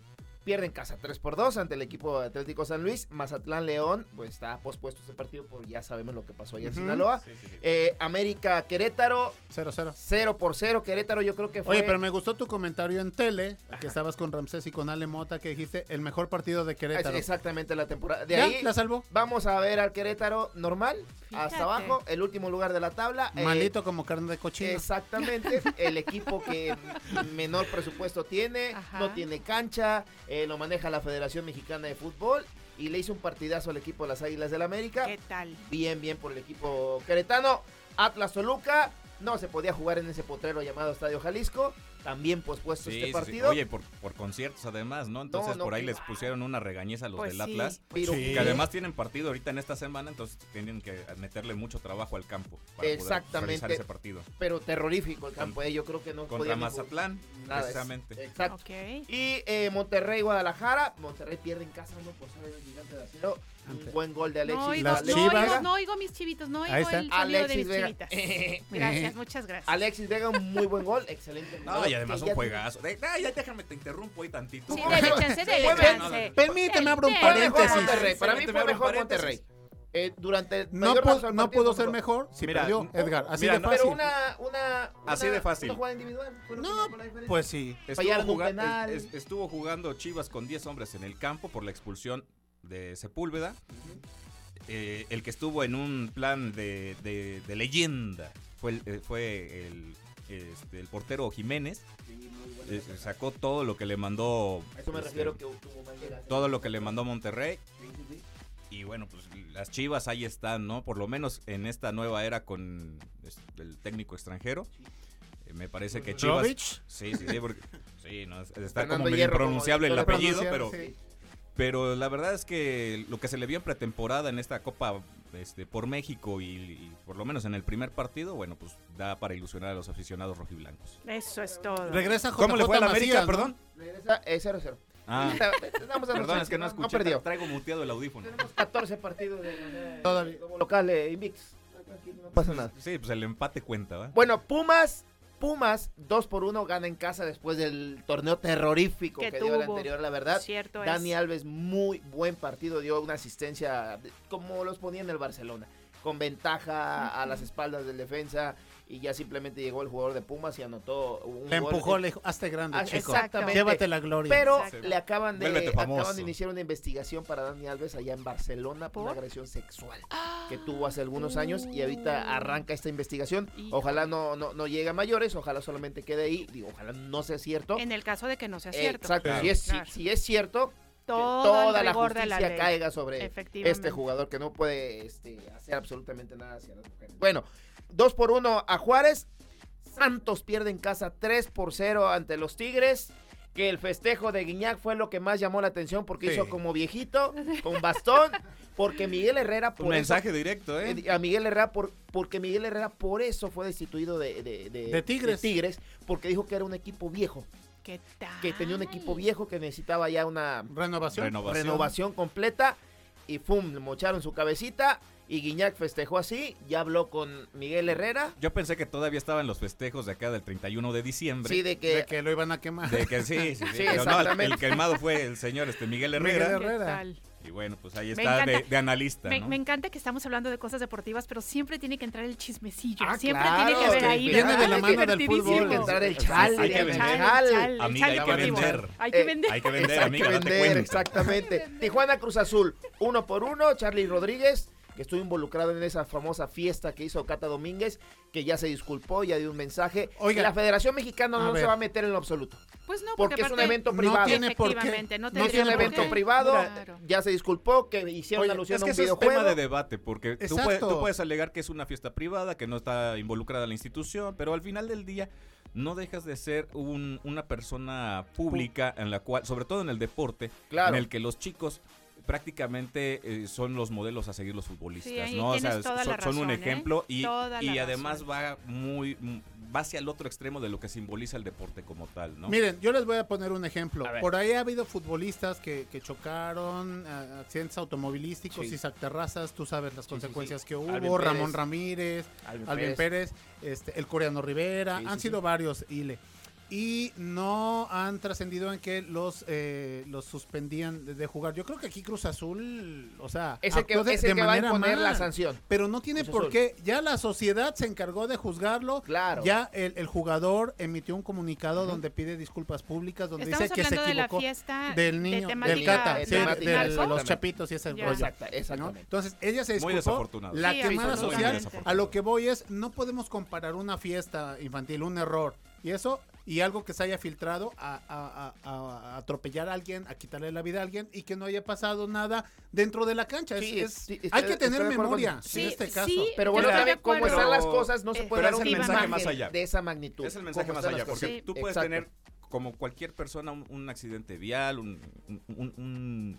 pierde en casa 3 por 2 ante el equipo Atlético San Luis. Mazatlán León, pues está pospuesto ese partido porque ya sabemos lo que pasó allá en. Sinaloa. Sí, sí, sí. Eh, América Querétaro, 0-0. 0 por 0. Querétaro yo creo que fue... Oye, pero me gustó tu comentario en tele, Ajá. que estabas con Ramsés y con Ale Mota, que dijiste el mejor partido de es Querétaro. exactamente la temporada. De ¿Ya? ahí ¿La salvó? vamos a ver al Querétaro normal, Fíjate. hasta abajo, el último lugar de la tabla. Eh, Malito como carne de cochino. Exactamente, el equipo que [laughs] menor presupuesto tiene, Ajá. no tiene cancha, eh, lo maneja la Federación Mexicana de Fútbol y le hizo un partidazo al equipo de las Águilas del América. ¿Qué tal? Bien, bien por el equipo queretano. Atlas Toluca, no se podía jugar en ese potrero llamado Estadio Jalisco, también pospuesto Sí, este sí, sí. partido. Oye, por, por conciertos además, ¿no? Entonces no, por ahí les pusieron una regañiza a los Pues del sí. Atlas. Pero- Sí. Que además tienen partido ahorita en esta semana, entonces tienen que meterle mucho trabajo al campo para poder Exactamente. realizar ese partido. pero terrorífico el campo, eh, yo creo que no Contra. Mazatlán, Nada, es- precisamente. Exacto. Y eh, Monterrey, Guadalajara. Monterrey pierde en casa 1 por 0 el gigante de acero. Un buen gol de Alexis. No oigo, Las Alexis no, Chivas. oigo, no oigo mis chivitos, no oigo Ahí el sonido de Alexis mis Vega. chivitas. [laughs] Gracias, muchas gracias. Alexis Vega, un muy buen gol. Excelente. No, gol, y además que un ya juegazo. De- ay, ya déjame, te interrumpo ahí tantito. Sí, dele chance, dele Fue chance. Permíteme, abro un Dele, Fue mejor paréntesis. Monterrey. Para mí Permíteme fue abrir un mejor paréntesis. Monterrey. Eh, durante el No, mayor pu- lapso del no partido pudo ser mejor. mejor si Mira, perdió, no, Edgar. Así mira, de no, fácil. Pero una, una, Así una- de fácil. Una jugada individual. fue lo que No, marcó la diferencia. Pues sí. Estuvo, Fallaron un juga- penal. es- es- estuvo jugando Chivas con 10 hombres en el campo por la expulsión de Sepúlveda. Eh, el que estuvo en un plan de, de- de leyenda fue el, eh, fue el, este, el portero Jiménez. Eh, sacó todo lo que le mandó. A eso me este, refiero que todo lo que le mandó Monterrey. Y bueno, pues las Chivas ahí están, ¿no? Por lo menos en esta nueva era con este, el técnico extranjero. Eh, me parece que Chivas. ¿Jovic? Sí, sí, sí, porque sí, no, es- está Fernando como medio impronunciable el apellido, pero. Pero la verdad es que lo que se le vio en pretemporada en esta Copa este, por México y, y por lo menos en el primer partido, bueno, pues da para ilusionar a los aficionados rojiblancos. Eso es todo. Regresa JJ ¿Cómo le fue a la América, ¿no? perdón? Regresa eh, 0-0. Ah, [laughs] Estamos en perdón, es que no no escuché, perdió. traigo muteado el audífono. Tenemos 14 partidos de Todavía. como local eh. Tranquilo, No pasa nada. Sí, pues el empate cuenta, ¿va? Bueno, Pumas, Pumas 2 por 1 gana en casa después del torneo terrorífico que, Que dio el anterior, la verdad. Cierto Dani es. Alves, muy buen partido, dio una asistencia como los ponía en el Barcelona, con ventaja a las espaldas del defensa y ya simplemente llegó el jugador de Pumas y anotó un Le empujó, le dijo, hazte grande, Ah, chico. exactamente. Llévate la gloria. Pero Exacto. le acaban de, acaban de iniciar una investigación para Dani Alves allá en Barcelona por, una agresión sexual que tuvo hace algunos años y ahorita arranca esta investigación. Ojalá no, no, no llegue a mayores, ojalá solamente quede ahí. Digo, ojalá no sea cierto. En el caso de que no sea Eh, cierto. Exacto, Claro. si, es, si- Claro. si es cierto, que Todo toda el la de justicia la ley. caiga sobre este jugador que no puede este, hacer absolutamente nada hacia las mujeres. Bueno, 2 por 1 a Juárez. Santos pierde en casa 3 por 0 ante los Tigres. Que el festejo de Guiñac fue lo que más llamó la atención porque Sí. hizo como viejito, [laughs] con bastón. Porque Miguel Herrera por Un eso- mensaje directo, ¿eh? eh, a Miguel Herrera por, porque Miguel Herrera por eso fue destituido de, de, De Tigres. Tigres, porque dijo que era un equipo viejo, ¿Qué tal? que tenía un equipo viejo que necesitaba ya una Renovación. Renovación. renovación completa y ¡pum! mocharon su cabecita y Guiñac festejó así, ya habló con Miguel Herrera, Yo pensé que todavía estaban los festejos de acá del 31 de diciembre. sí, de que, de que lo iban a quemar. De que sí, sí, sí. Sí, pero no, exactamente. el quemado fue el señor este Miguel Miguel Herrera. ¿Qué Herrera. Y bueno, pues ahí está de, encanta. de analista, Me, ¿no? me encanta que estamos hablando de cosas deportivas, pero siempre tiene que entrar el chismecillo. Ah, siempre claro, tiene que haber ahí. viene ¿verdad? de la mano del fútbol. tiene que entrar el chal, hay que vender. Amiga, hay que deportivo. vender. Hay que Eh, vender. Hay que vender, amiga, exactamente. Tijuana Cruz Azul, uno por uno. Charlie Rodríguez, que estuvo involucrado en esa famosa fiesta que hizo Cata Domínguez, que ya se disculpó, ya dio un mensaje. Oiga. la Federación Mexicana no se va a meter en lo absoluto. Pues no, Porque porque, es un evento no privado. tiene por qué. Efectivamente, no, No es un tiene por evento qué. privado, Claro. ya se disculpó, que hicieron Oye, alusión Es a que un eso es videojuego. tema de debate, porque tú puedes, tú puedes alegar que es una fiesta privada, que no está involucrada la institución, pero al final del día no dejas de ser un- una persona pública en la cual, sobre todo en el deporte, Claro. en el que los chicos prácticamente eh, son los modelos a seguir los futbolistas, Sí, ¿no? O sea, son, la son un ¿eh? ejemplo y, y además razón. va muy mm, va hacia el otro extremo de lo que simboliza el deporte como tal, ¿no? Miren, yo les voy a poner un ejemplo. Por ahí ha habido futbolistas que, que chocaron, a- accidentes automovilísticos, Sí. Isaac Terrazas, tú sabes las sí, consecuencias sí. que hubo, Alvin Ramón Pérez. Ramírez, Alvin Alvin Pérez, este, el coreano Rivera, Sí, han sí, sido sí. varios, Ile. Y no han trascendido en que los eh, los suspendían de, de jugar. Yo creo que aquí Cruz Azul, o sea, Es el que, de- es el de que va a manera imponer la sanción. Pero no tiene Cruz por Azul. qué. Ya la sociedad se encargó de juzgarlo. Claro. Ya el, el jugador emitió un comunicado donde pide disculpas públicas, donde Estamos dice que se hablando de la equivocó. fiesta del de niño, del temática cata, de de, los chapitos y ese rollo. Exacta- ¿no? Entonces ella se Muy disculpó. desafortunado. La Sí, quemada social, Muy a lo que voy es, no podemos comparar una fiesta infantil, un error, y eso, y algo que se haya filtrado a, a- a- a- a atropellar a alguien, a quitarle la vida a alguien, y que no haya pasado nada dentro de la cancha. Es- Sí, es- sí, estoy- hay que tener memoria en Sí, este caso. sí, Pero bueno, como están las cosas, no se puede dar el mensaje más allá. de esa magnitud. Es el mensaje como más allá, porque tú puedes Exacto. tener, como cualquier persona, un, un accidente vial, un, un- un-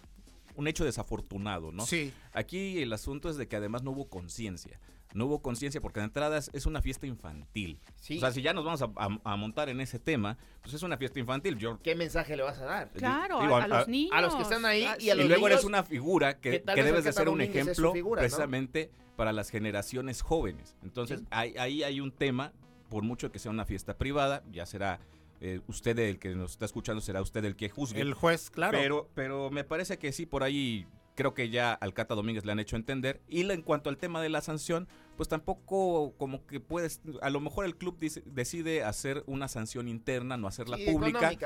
un hecho desafortunado, ¿no? Sí. Aquí el asunto es de que además no hubo conciencia. No hubo conciencia porque de entrada es, una fiesta infantil. Sí. O sea, si ya nos vamos a, a- a montar en ese tema, pues es una fiesta infantil. Yo, ¿Qué mensaje le vas a dar? Claro, Digo, a, a a- los niños. a los que están ahí Ah, y a y los luego niños, eres una figura que que, debes de ser un ejemplo figura, ¿no? precisamente para las generaciones jóvenes. Entonces, Sí. ahí, ahí hay un tema, por mucho que sea una fiesta privada, ya será eh, usted el que nos está escuchando, será usted el que juzgue. El juez, claro. Pero, pero me parece que sí, por ahí Creo que ya al Cata Domínguez le han hecho entender. Y en cuanto al tema de la sanción, pues tampoco como que puedes, a lo mejor el club dice- decide hacer una sanción interna, no hacerla Sí, pública. Y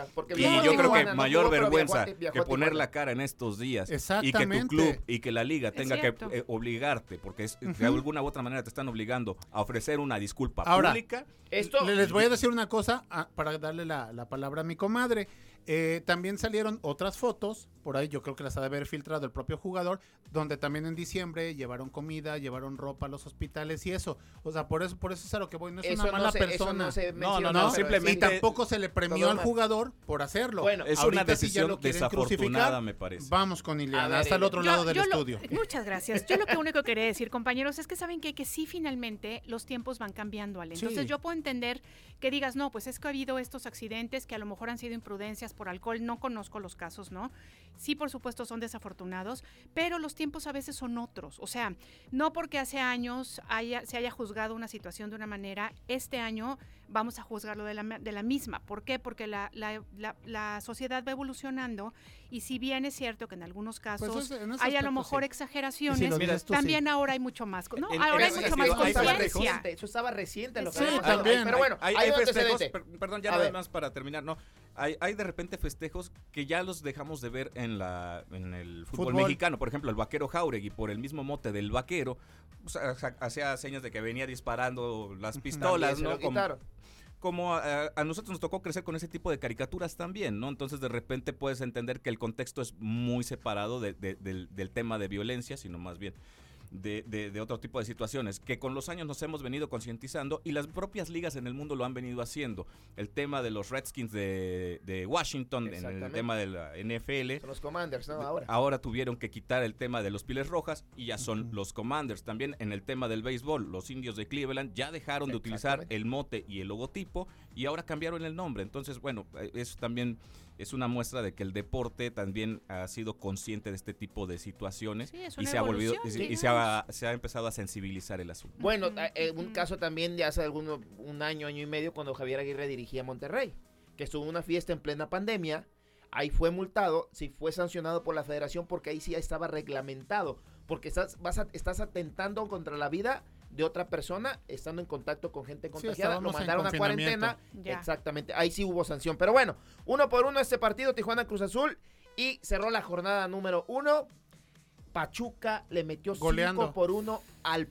yo creo que no mayor vergüenza viajó a- viajó que poner la cara en estos días y que tu club y que la liga tenga que eh, obligarte, porque es, de Ujú. alguna u otra manera te están obligando a ofrecer una disculpa Ahora, pública. Esto, Le- Les voy a decir una cosa ah, para darle la, la palabra a mi comadre. Eh, también salieron otras fotos, por ahí yo creo que las ha de haber filtrado el propio jugador, donde también en diciembre llevaron comida, llevaron ropa a los hospitales y eso. O sea, por eso, por eso es a lo que voy. No es eso una no mala se- persona. no se No, no, simplemente- y tampoco se le premió al jugador por hacerlo. Bueno, Es Ahorita una si ya decisión lo desafortunada, me parece. Vamos con Ileana, hasta el otro Yo- lado del lo- estudio. [laughs] muchas gracias. Yo lo que único que quería decir, compañeros, es que saben que, que sí, finalmente los tiempos van cambiando, Ale. Entonces Sí. yo puedo entender que digas, no, pues es que ha habido estos accidentes que a lo mejor han sido imprudencias por alcohol. No conozco los casos, ¿no? Sí, por supuesto, son desafortunados, pero los tiempos a veces son otros. O sea, no porque hace años haya, se haya juzgado una situación de una manera, este año vamos a juzgarlo de la, de la misma. ¿Por qué? Porque la, la- la- la sociedad va evolucionando y si bien es cierto que en algunos casos Pues en ese hay a lo mejor sí. exageraciones, si lo tú, también sí. ahora hay mucho más. No, En- ahora hay en- mucho es más conciencia. reciente, eso estaba reciente lo que pasado. También. Pero bueno, hay, hay, hay festejos, per- perdón, ya A nada ver. más para terminar, no, hay, hay de repente festejos que ya los dejamos de ver en la en el fútbol, Fútbol. mexicano, por ejemplo, el vaquero Jauregui por el mismo mote del vaquero, o sea, ha- hacía señas de que venía disparando las pistolas, ¿no? Como- como a, a nosotros nos tocó crecer con ese tipo de caricaturas también, ¿no? Entonces de repente puedes entender que el contexto es muy separado de- de- del, del tema de violencia, sino más bien de, de- de otro tipo de situaciones, que con los años nos hemos venido concientizando y las propias ligas en el mundo lo han venido haciendo. El tema de los Redskins de, de Washington, en el tema de la NFL, Son los Commanders, ¿no? Ahora. Ahora tuvieron que quitar el tema de los Piles Rojas y ya son los Commanders. También en el tema del béisbol, los indios de Cleveland ya dejaron de utilizar el mote y el logotipo y ahora cambiaron el nombre. Entonces, bueno, eh, eso también es una muestra de que el deporte también ha sido consciente de este tipo de situaciones Sí, es y se ha volvido y, se- y sí. se, ha, se ha empezado a sensibilizar el asunto. Bueno, eh, un caso también de hace alguno, un año, año y medio, cuando Javier Aguirre dirigía Monterrey, que estuvo en una fiesta en plena pandemia, ahí fue multado, sí fue sancionado por la federación porque ahí sí ya estaba reglamentado, porque estás, vas a- estás atentando contra la vida de otra persona, estando en contacto con gente contagiada, lo estábamos en mandaron a cuarentena, Ya. exactamente, ahí sí hubo sanción, pero bueno, uno por uno este partido, Tijuana Cruz Azul, y cerró la jornada número uno, Pachuca le metió Goleando. 5 por 1 al,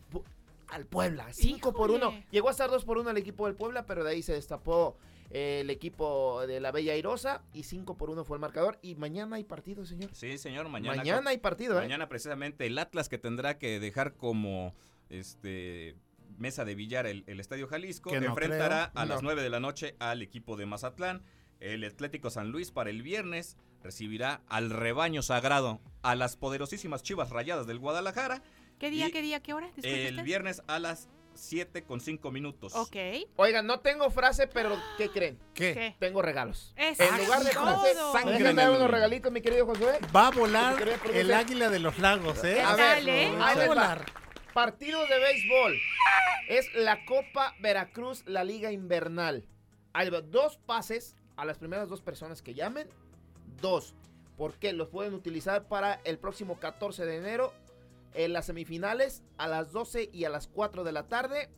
al Puebla. 5 por 1. Híjole. Llegó a estar 2 por 1 el equipo del Puebla, pero de ahí se destapó eh, el equipo de la Bella Airosa y 5 por 1 fue el marcador. Y mañana hay partido, señor. Sí, señor, mañana. Mañana, hay partido, ¿eh? Mañana precisamente el Atlas que tendrá que dejar como este mesa de billar el, el Estadio Jalisco Que no enfrentará creo. a las No. 9 de la noche al equipo de Mazatlán. El Atlético San Luis para el viernes recibirá al rebaño sagrado a las poderosísimas Chivas Rayadas del Guadalajara ¿Qué día, qué día, qué hora? Disculpe el usted. viernes a las 7 con 5 minutos. Ok. Oigan, no tengo frase, pero ¿qué [gasps] creen? ¿Qué? ¿Qué? Tengo regalos. Es En lugar de frase, Sangre ¿me en dejan dar unos regalitos, mi querido Josué? Va a volar el águila de los lagos, ¿eh? ¿Qué A ver, eh? Va ahí a volar. Partidos de béisbol. Es la Copa Veracruz, la Liga Invernal. Dos pases a las primeras dos personas que llamen. Dos. Porque los pueden utilizar para el próximo 14 de enero. En las semifinales a las 12 y a las 4 de la tarde.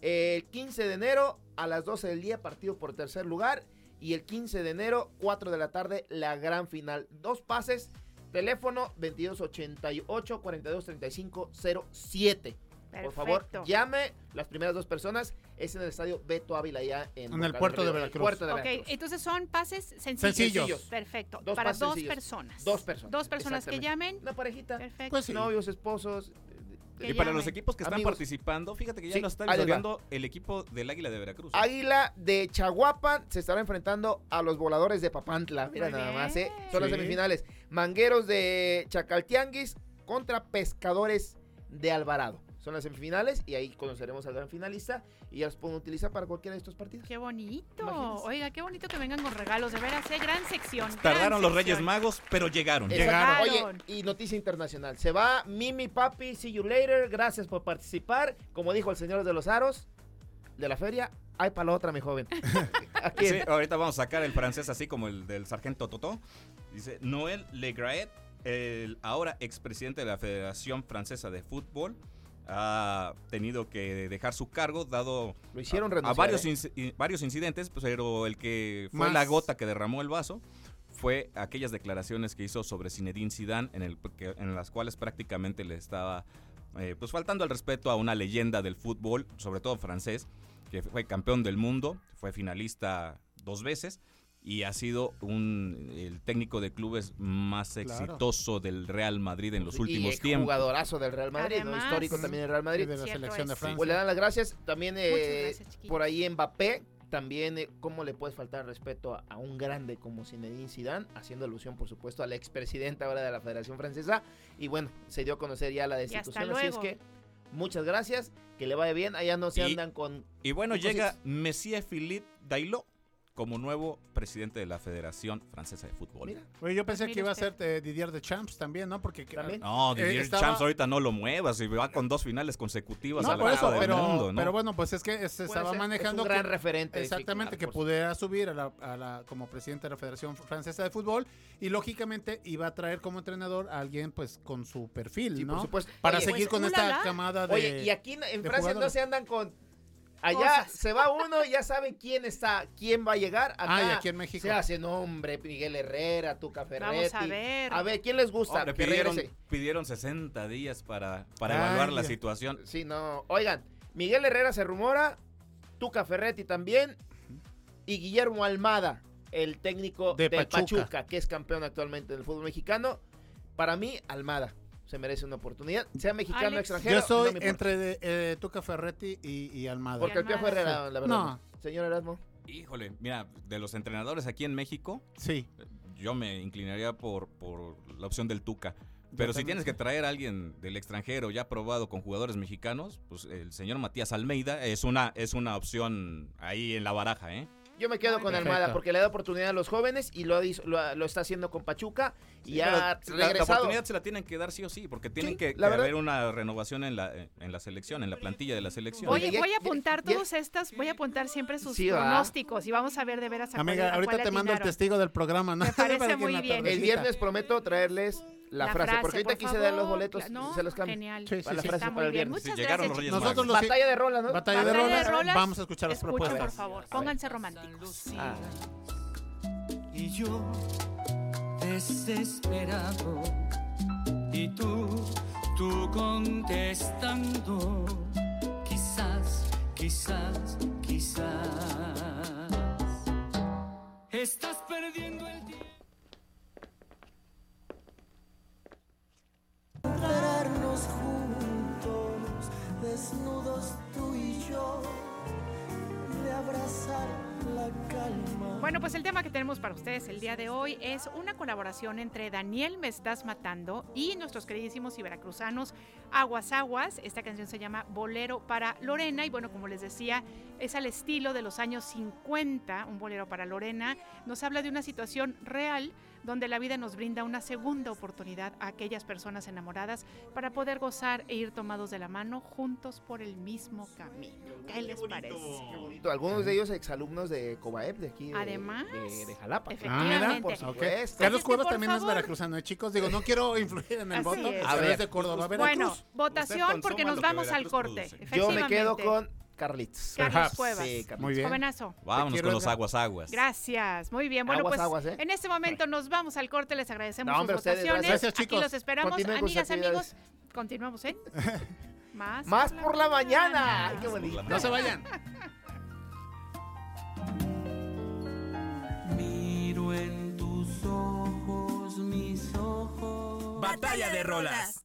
El 15 de enero a las 12 del día, partido por tercer lugar. Y el 15 de enero, 4 de la tarde, la gran final. Dos pases. Teléfono 2288 4235 07. Por favor, llame las primeras dos personas. Es en el estadio Beto Ávila, ya en, En el puerto de Río, en el Veracruz. puerto de Ok, Veracruz. entonces son pases sencillos. Sencillos. Perfecto. Dos para dos sencillos. personas. Dos personas, Dos personas que llamen. Una parejita. Perfecto. Pues sí. Novios, esposos. Y para los equipos que están Amigos. participando, fíjate que ya Sí, lo está ahí les va. visoreando el equipo del Águila de Veracruz. ¿eh? Águila de Chaguapan se estará enfrentando a los voladores de Papantla. Mira Muy nada más, ¿eh? Son las semifinales. Mangueros de Chacaltianguis contra Pescadores de Alvarado. Son las semifinales y ahí conoceremos al gran finalista y ya los pueden utilizar para cualquiera de estos partidos. Qué bonito. Imagínense. Oiga, qué bonito que vengan con regalos. De veras, ¿eh? gran sección. gran Tardaron los Reyes sección. Magos, pero llegaron. Llegaron. Oye, y noticia internacional. Se va Mimi Papi, see you later. Gracias por participar. Como dijo el señor de los aros de la feria, hay para la otra, mi joven. [laughs] Sí, ahorita vamos a sacar el francés así como el del sargento Totó. Dice Noel Legraet el ahora expresidente de la Federación Francesa de Fútbol ha tenido que dejar su cargo dado Lo hicieron a, varios, ¿eh? varios incidentes, pues, pero el que fue Más- la gota que derramó el vaso fue aquellas declaraciones que hizo sobre Zinedine Zidane en, el, que- en las cuales prácticamente le estaba eh, pues faltando el respeto a una leyenda del fútbol, sobre todo francés, que fue campeón del mundo, fue finalista dos veces y ha sido un, el técnico de clubes más Claro. exitoso del Real Madrid en los últimos y tiempos. jugadorazo del Real Madrid, histórico también del Real Madrid. Y de la Cierto selección de. Francia. Pues le dan las gracias. También eh, gracias, por ahí Mbappé, también eh, cómo le puedes faltar respeto a, a un grande como Zinedine Zidane, haciendo alusión por supuesto al expresidente ahora de la Federación Francesa y bueno, se dio a conocer ya la destitución, así es que muchas gracias, que le vaya bien, allá no se Y- andan con Y bueno, Con llega. Messier Philippe Dailot como nuevo presidente de la Federación Francesa de Fútbol. Mira, Oye, yo pensé Pues que iba a ser eh, Didier de Champs también, ¿no? Porque También. No, Eh, Didier estaba- Champs ahorita no lo muevas y va con dos finales consecutivas No, a la por eso, pero, Mundo, ¿no? pero bueno, pues es que se estaba ser, manejando es un gran que- referente. Exactamente, que pudiera subir a la, a la- como presidente de la Federación Francesa de Fútbol y lógicamente iba a traer como entrenador a alguien pues con su perfil, Sí, ¿no? por supuesto. Para Oye, seguir pues, con esta camada de... Oye, y aquí en Francia no se andan con. Allá Cosas. se va uno y ya saben quién está, quién va a llegar. Acá Ah, y aquí en México. Se hace nombre, Miguel Herrera, Tuca Ferretti. Vamos a ver. A ver, ¿quién les gusta? Que pidieron, regrese. pidieron 60 días para, para Ay, evaluar la situación. Sí, no. Oigan, Miguel Herrera se rumora, Tuca Ferretti también, y Guillermo Almada, el técnico De. Pachuca. que es campeón actualmente del fútbol mexicano. Para mí, Almada se merece una oportunidad, sea mexicano o Alex. extranjero. Yo soy entre de, eh, Tuca Ferretti y, y Almada. Porque el Piojo. Herrera, la verdad. No. Señor Erasmo. Híjole, mira, de los entrenadores aquí en México, Sí. yo me inclinaría por, por la opción del Tuca. Pero si tienes que traer a alguien del extranjero ya probado con jugadores mexicanos, pues el señor Matías Almeida es una, es una opción ahí en la baraja, ¿eh? Yo me quedo con bien. Almada Perfecto. porque le da oportunidad a los jóvenes y lo, lo, lo está haciendo con Pachuca y Sí, ha la- la, regresado. oportunidad se la tienen que dar sí o sí, porque tienen Sí, que, la que haber una renovación en la, en la selección, en la plantilla de la selección. Oye, voy a apuntar todas estas, voy a apuntar siempre sus pronósticos y vamos a ver de veras a cuál- Amiga, a ahorita cuál te mando el testigo del programa, ¿no? Me parece [laughs] muy bien. El viernes prometo traerles la, frase, porque ahorita por quise dar los favor. boletos no, se los cambio. Genial. Sí, sí, Para la sí. frase para el viernes. Muchas gracias. los. Nosotros los Batalla de rolas, ¿no? Batalla de Batalla de rolas, rolas. vamos a escuchar las Escuchen, propuestas. por favor. Pónganse románticos. Ah. y yo desesperado y tú, tú contestando quizás, quizás, quizás estás perdiendo el juntos, desnudos tú y yo, de abrazar la calma. Bueno, pues el tema que tenemos para ustedes el día de hoy es una colaboración entre Daniel Me Estás Matando y nuestros queridísimos iberacruzanos Aguas Aguas. Esta canción se llama Bolero para Lorena y bueno, como les decía, es al estilo de los años 50, un bolero para Lorena. Nos habla de una situación real donde la vida nos brinda una segunda oportunidad a aquellas personas enamoradas para poder gozar e ir tomados de la mano juntos por el mismo camino. ¿Qué les parece? Algunos de ellos exalumnos de Cobaep, de aquí de, Además, de, de Jalapa. efectivamente. por Ok. supuesto. Carlos es por también es favor. veracruzano, ¿eh, chicos. Digo, no quiero influir en el Así voto. es. A ver, de Córdoba, Usted- Bueno, Veracruz. votación porque nos vamos al Veracruz corte. Yo me quedo con Carlitos. Carlos. Cuevas. Sí, Carlitos. Muy bien. Jovenazo. Vámonos con los aguas aguas. Gracias, muy bien. Bueno, Aguas, pues aguas, ¿eh? en este momento nos vamos al corte, les agradecemos No, hombre, sus ustedes, votaciones. gracias, Aquí chicos. los esperamos, Continúen amigas, amigos. Continuamos en [laughs] Más, Más por la mañana. Ay, qué bonito. No se vayan. Miro en tus ojos, mis ojos. Batalla de rolas.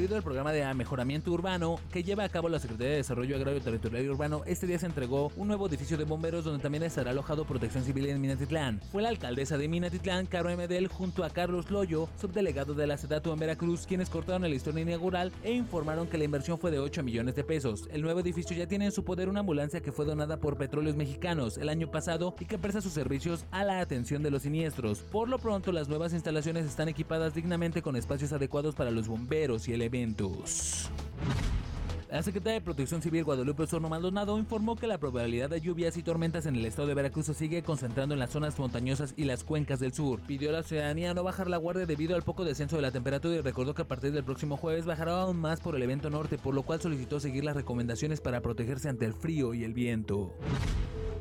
Debido al programa de mejoramiento urbano que lleva a cabo la Secretaría de Desarrollo Agrario Territorial y Urbano, este día se entregó un nuevo edificio de bomberos donde también estará alojado Protección Civil en Minatitlán. Fue la alcaldesa de Minatitlán, Caro Medel, junto a Carlos Loyo, subdelegado de la SEDATU en Veracruz, quienes cortaron el listón inaugural e informaron que la inversión fue de 8 millones de pesos. El nuevo edificio ya tiene en su poder una ambulancia que fue donada por Petróleos Mexicanos el año pasado y que presta sus servicios a la atención de los siniestros. Por lo pronto, las nuevas instalaciones están equipadas dignamente con espacios adecuados para los bomberos y La secretaria de Protección Civil Guadalupe Osorno Maldonado informó que la probabilidad de lluvias y tormentas en el estado de Veracruz se sigue concentrando en las zonas montañosas y las cuencas del sur. Pidió a la ciudadanía no bajar la guardia debido al poco descenso de la temperatura y recordó que a partir del próximo jueves bajará aún más por el evento norte, por lo cual solicitó seguir las recomendaciones para protegerse ante el frío y el viento.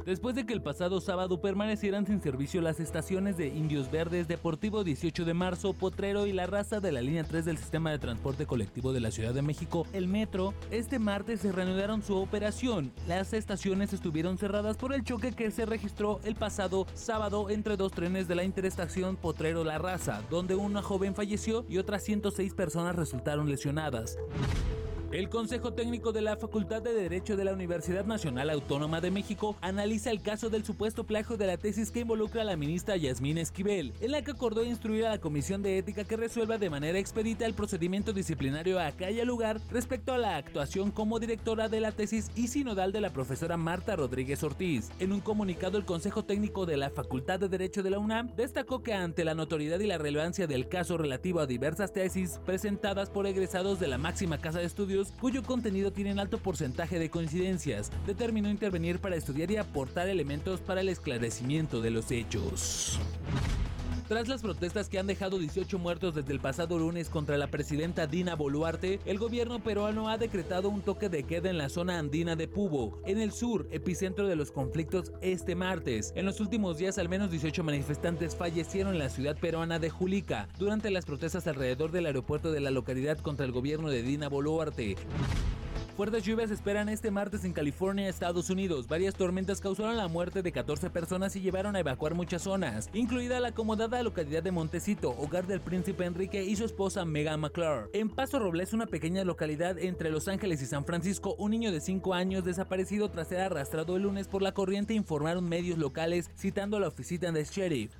Después de que el pasado sábado permanecieran sin servicio las estaciones de Indios Verdes, Deportivo 18 de marzo, Potrero y La Raza de la línea 3 del sistema de transporte colectivo de la Ciudad de México, el metro, este martes se reanudaron su operación. Las estaciones estuvieron cerradas por el choque que se registró el pasado sábado entre dos trenes de la interestación Potrero-La Raza, donde una joven falleció y otras 106 personas resultaron lesionadas. El Consejo Técnico de la Facultad de Derecho de la Universidad Nacional Autónoma de México analiza el caso del supuesto plagio de la tesis que involucra a la ministra Yasmín Esquivel, en la que acordó instruir a la Comisión de Ética que resuelva de manera expedita el procedimiento disciplinario a haya lugar respecto a la actuación como directora de la tesis y sinodal de la profesora Marta Rodríguez Ortiz. En un comunicado, el Consejo Técnico de la Facultad de Derecho de la UNAM destacó que ante la notoriedad y la relevancia del caso relativo a diversas tesis presentadas por egresados de la máxima casa de estudios, cuyo contenido tiene alto porcentaje de coincidencias, determinó intervenir para estudiar y aportar elementos para el esclarecimiento de los hechos. Tras las protestas que han dejado 18 muertos desde el pasado lunes contra la presidenta Dina Boluarte, el gobierno peruano ha decretado un toque de queda en la zona andina de Pubo, en el sur, epicentro de los conflictos este martes. En los últimos días, al menos 18 manifestantes fallecieron en la ciudad peruana de Julica durante las protestas alrededor del aeropuerto de la localidad contra el gobierno de Dina Boluarte. Fuertes lluvias esperan este martes en California, Estados Unidos. Varias tormentas causaron la muerte de 14 personas y llevaron a evacuar muchas zonas, incluida la acomodada localidad de Montecito, hogar del príncipe Enrique y su esposa Megan McClure. En Paso Robles, una pequeña localidad entre Los Ángeles y San Francisco, un niño de 5 años desaparecido tras ser arrastrado el lunes por la corriente informaron medios locales citando a la oficina del sheriff.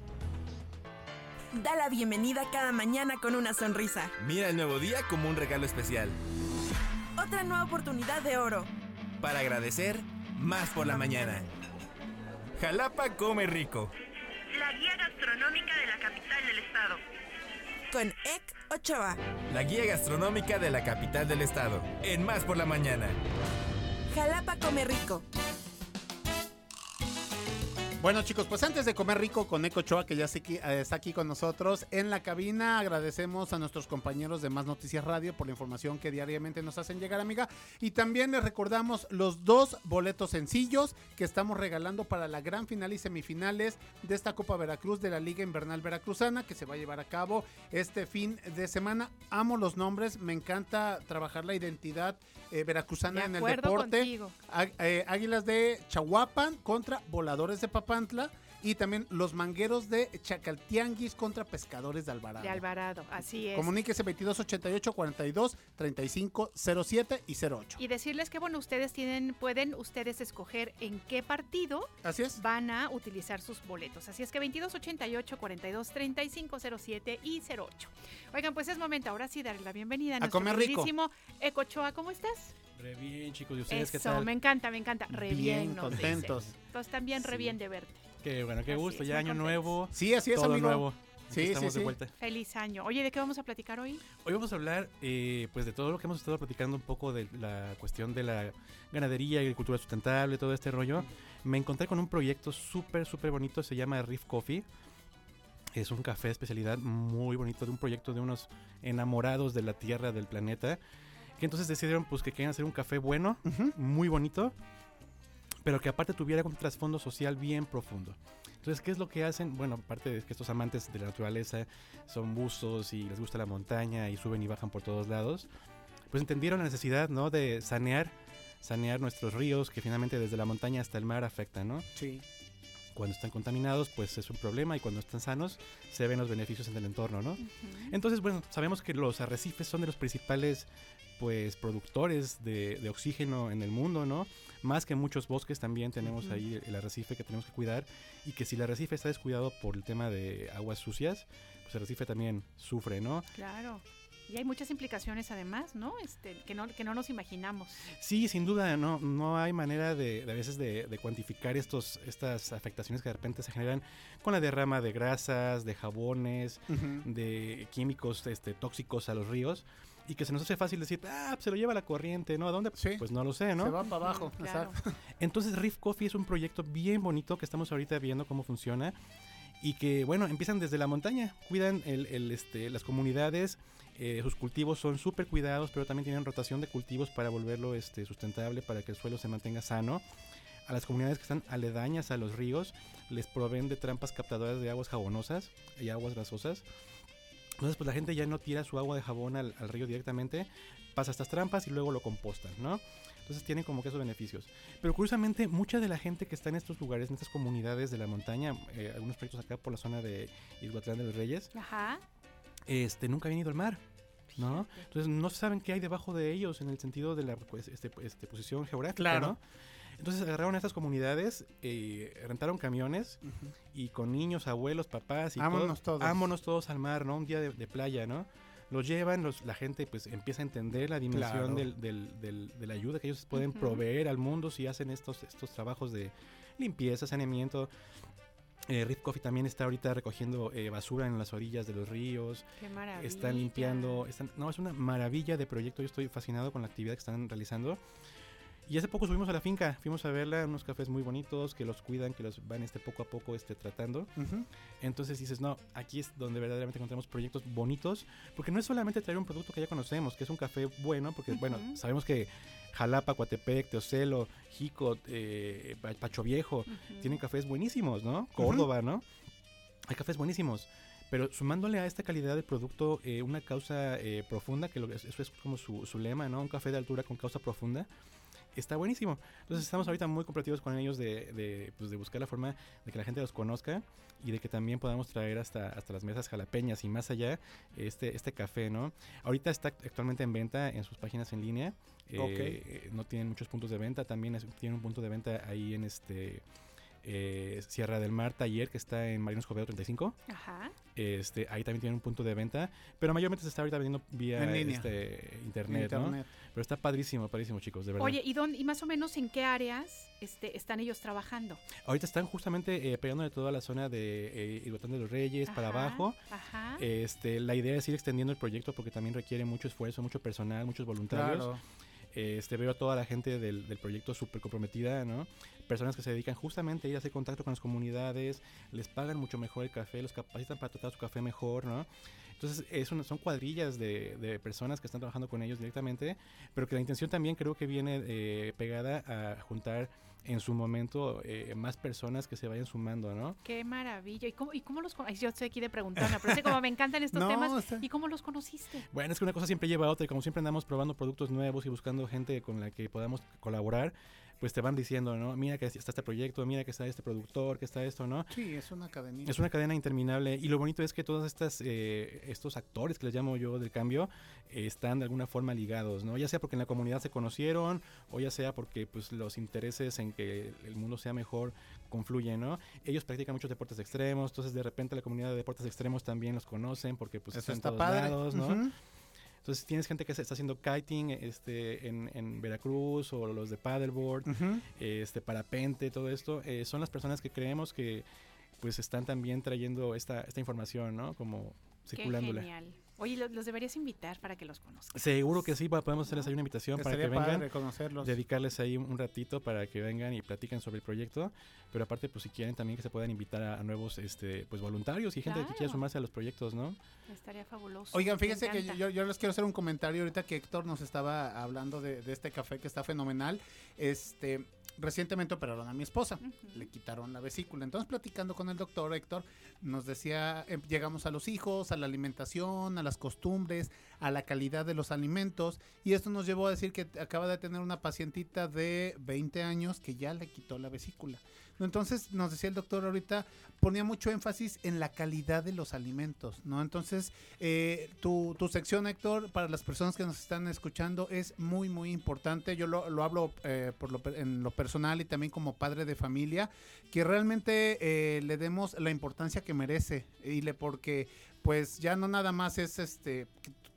Da la bienvenida cada mañana con una sonrisa. Mira el nuevo día como un regalo especial. Otra nueva oportunidad de oro. Para agradecer, más por la mañana. Jalapa come rico. La guía gastronómica de la capital del estado. Con Ek Ochoa. La guía gastronómica de la capital del estado. En Más por la mañana. Jalapa come rico. Bueno chicos, pues antes de comer rico con Eco Choa, que ya eh, está aquí con nosotros en la cabina, agradecemos a nuestros compañeros de Más Noticias Radio por la información que diariamente nos hacen llegar, amiga. Y también les recordamos los dos boletos sencillos que estamos regalando para la gran final y semifinales de esta Copa Veracruz de la Liga Invernal Veracruzana, que se va a llevar a cabo este fin de semana. Amo los nombres, me encanta trabajar la identidad eh, veracruzana De en el deporte. eh, Águilas de Chahuapan contra Voladores de Papantla y también los mangueros de Chacaltianguis contra Pescadores de Alvarado. De Alvarado, así es. Comuníquese 2288 42 35 07 y 08. Y decirles que, bueno, ustedes tienen, pueden ustedes escoger en qué partido Así es. van a utilizar sus boletos. Así es que 2288 42 35 07 y 08. Oigan, pues es momento ahora sí darle la bienvenida a, A nuestro comer rico. queridísimo Ecochoa. ¿Cómo estás? Re bien, chicos. ¿Y ustedes qué Eso, tal? me encanta, me encanta. Re bien, Bien nos contentos. dicen. Entonces también re Sí. bien de verte. Qué bueno, qué Así gusto. es, Ya año contentos. nuevo. Sí, así es, todo amigo. nuevo. Sí, sí, estamos de sí. vuelta. Feliz año. Oye, ¿de qué vamos a platicar hoy? Hoy vamos a hablar eh, pues de todo lo que hemos estado platicando un poco de la cuestión de la ganadería, agricultura sustentable, todo este rollo. Me encontré con un proyecto súper, súper bonito, se llama Reef Coffee. Es un café de especialidad muy bonito, de un proyecto de unos enamorados de la tierra, del planeta, que entonces decidieron pues que querían hacer un café bueno, muy bonito, pero que aparte tuviera un trasfondo social bien profundo. Entonces, ¿qué es lo que hacen? Bueno, aparte de que estos amantes de la naturaleza son buzos y les gusta la montaña y suben y bajan por todos lados, pues entendieron la necesidad, ¿no? De sanear, sanear nuestros ríos que finalmente desde la montaña hasta el mar afectan, ¿no? Sí. Cuando están contaminados, pues es un problema y cuando están sanos, se ven los beneficios en el entorno, ¿no? Entonces, bueno, sabemos que los arrecifes son de los principales pues productores de, de oxígeno en el mundo, ¿no? Más que muchos bosques también tenemos ahí el arrecife que tenemos que cuidar y que si el arrecife está descuidado por el tema de aguas sucias, pues el arrecife también sufre, ¿no? Claro. Y hay muchas implicaciones además, ¿no? Este, que no, que no nos imaginamos. Sí, sin duda, no, no hay manera de, de a veces de, de cuantificar estos, estas afectaciones que de repente se generan con la derrama de grasas, de jabones, de químicos este, tóxicos a los ríos. Y que se nos hace fácil decir, ah, pues se lo lleva la corriente, ¿no? ¿A dónde? Pues no lo sé, ¿no? Se va para abajo, Claro. exacto. [laughs] Entonces Riff Coffee es un proyecto bien bonito que estamos ahorita viendo cómo funciona y que bueno, empiezan desde la montaña, cuidan el, el, este, las comunidades, eh, sus cultivos son súper cuidados, pero también tienen rotación de cultivos para volverlo este, sustentable, para que el suelo se mantenga sano. A las comunidades que están aledañas a los ríos les proveen de trampas captadoras de aguas jabonosas y aguas grasosas. Entonces, pues la gente ya no tira su agua de jabón al, al río directamente, pasa estas trampas y luego lo compostan, ¿no? Entonces tienen como que esos beneficios. Pero curiosamente, mucha de la gente que está en estos lugares, en estas comunidades de la montaña, eh, algunos proyectos acá por la zona de Izhuatlán de los Reyes, Ajá. este, nunca habían ido al mar. ¿no? Entonces no saben qué hay debajo de ellos en el sentido de la pues, este, este, posición geográfica. Claro. ¿no? Entonces agarraron a estas comunidades, eh, rentaron camiones y con niños, abuelos, papás y Vámonos todo, todos. vámonos todos al mar, ¿no? Un día de, de playa, ¿no? Los llevan, los, la gente pues empieza a entender la dimensión Claro. del, del- del- de la ayuda que ellos pueden Ujú. proveer al mundo si hacen estos, estos trabajos de limpieza, saneamiento. Eh, Rip Coffee también está ahorita recogiendo eh, basura en las orillas de los ríos. Qué maravilla. Están limpiando. Están, no, es una maravilla de proyecto. Yo estoy fascinado con la actividad que están realizando. Y hace poco subimos a la finca, fuimos a verla, unos cafés muy bonitos que los cuidan, que los van este poco a poco este tratando. Ujú. Entonces dices, no, aquí es donde verdaderamente encontramos proyectos bonitos, porque no es solamente traer un producto que ya conocemos, que es un café bueno, porque bueno, Ujú. sabemos que Jalapa, Coatepec, Teocelo, Jico, eh, Pa- Pacho Viejo, tienen cafés buenísimos, ¿no? Córdoba, ¿no? Hay cafés buenísimos. Pero sumándole a esta calidad de producto eh, una causa eh, profunda, que lo- eso es como su, su lema, ¿no? Un café de altura con causa profunda. Está buenísimo. Entonces estamos ahorita muy compartidos con ellos de, de, pues, de buscar la forma de que la gente los conozca y de que también podamos traer hasta, hasta las mesas jalapeñas y más allá este, este café, ¿no? Ahorita está actualmente en venta en sus páginas en línea. Eh, Ok. eh, no tienen muchos puntos de venta. También es- tienen un punto de venta ahí en este eh, Sierra del Mar Taller que está en Marinos Joveo 35. Ajá. Este, ahí también tienen un punto de venta, pero mayormente se está ahorita vendiendo vía En línea. este, internet, ¿no? Internet. Pero está padrísimo, padrísimo, chicos, de verdad. Oye, ¿y, dónde, ¿y más o menos en qué áreas este, están ellos trabajando? Ahorita están justamente eh, pegando de toda la zona de eh, Iguatán de los Reyes para abajo. Ajá. Este, la idea es ir extendiendo el proyecto porque también requiere mucho esfuerzo, mucho personal, muchos voluntarios. Claro. Este, veo a toda la gente del, del proyecto súper comprometida, ¿no? Personas que se dedican justamente a ir a hacer contacto con las comunidades, les pagan mucho mejor el café, los capacitan para tratar su café mejor, ¿no? Entonces, es una- son cuadrillas de, de personas que están trabajando con ellos directamente, pero que la intención también creo que viene eh, pegada a juntar en su momento eh, más personas que se vayan sumando, ¿no? Qué maravilla. ¿Y cómo, y cómo los cono- Ay, Yo estoy aquí de preguntarme, pero es que como me encantan estos [laughs] No, temas. ¿Y cómo los conociste? Bueno, es que una cosa siempre lleva a otra y como siempre andamos probando productos nuevos y buscando gente con la que podamos colaborar, pues te van diciendo, ¿no? Mira que está este proyecto, mira que está este productor, que está esto, ¿no? Sí, es una cadenita. Es una cadena interminable y lo bonito es que todos estas, eh, estos actores que les llamo yo del cambio eh, están de alguna forma ligados, ¿no? Ya sea porque en la comunidad se conocieron o ya sea porque pues los intereses en que el mundo sea mejor confluyen, ¿no? Ellos practican muchos deportes extremos, entonces de repente la comunidad de deportes extremos también los conocen porque pues Eso están está todos padre. lados, ¿no? Ujú. Entonces tienes gente que se está haciendo kiting este, en, en Veracruz o los de paddleboard, este parapente, todo esto. eh, son las personas que creemos que pues están también trayendo esta, esta información, ¿no? Como Qué circulándola. genial. Oye, lo- los deberías invitar para que los conozcan. Seguro que sí, podemos hacerles ahí una invitación para que vengan, padre conocerlos. dedicarles ahí un ratito para que vengan y platiquen sobre el proyecto, pero aparte pues si quieren también que se puedan invitar a, a nuevos este pues voluntarios y gente que quiera sumarse a los proyectos, ¿no? Estaría fabuloso. Oigan, fíjense que yo, yo les quiero hacer un comentario ahorita que Héctor nos estaba hablando de, de este café que está fenomenal. Este, recientemente operaron a mi esposa, le quitaron la vesícula. Entonces, platicando con el doctor Héctor, nos decía, eh, llegamos a los hijos, a la alimentación, a las costumbres, a la calidad de los alimentos. Y esto nos llevó a decir que acaba de tener una pacientita de 20 años que ya le quitó la vesícula. Entonces, nos decía el doctor ahorita, ponía mucho énfasis en la calidad de los alimentos, ¿no? Entonces, eh, tu, tu sección, Héctor, para las personas que nos están escuchando, es muy, muy importante. Yo lo, lo hablo eh, por lo, en lo personal y también como padre de familia, que realmente eh, le demos la importancia que merece. Y le porque, pues, ya no nada más es este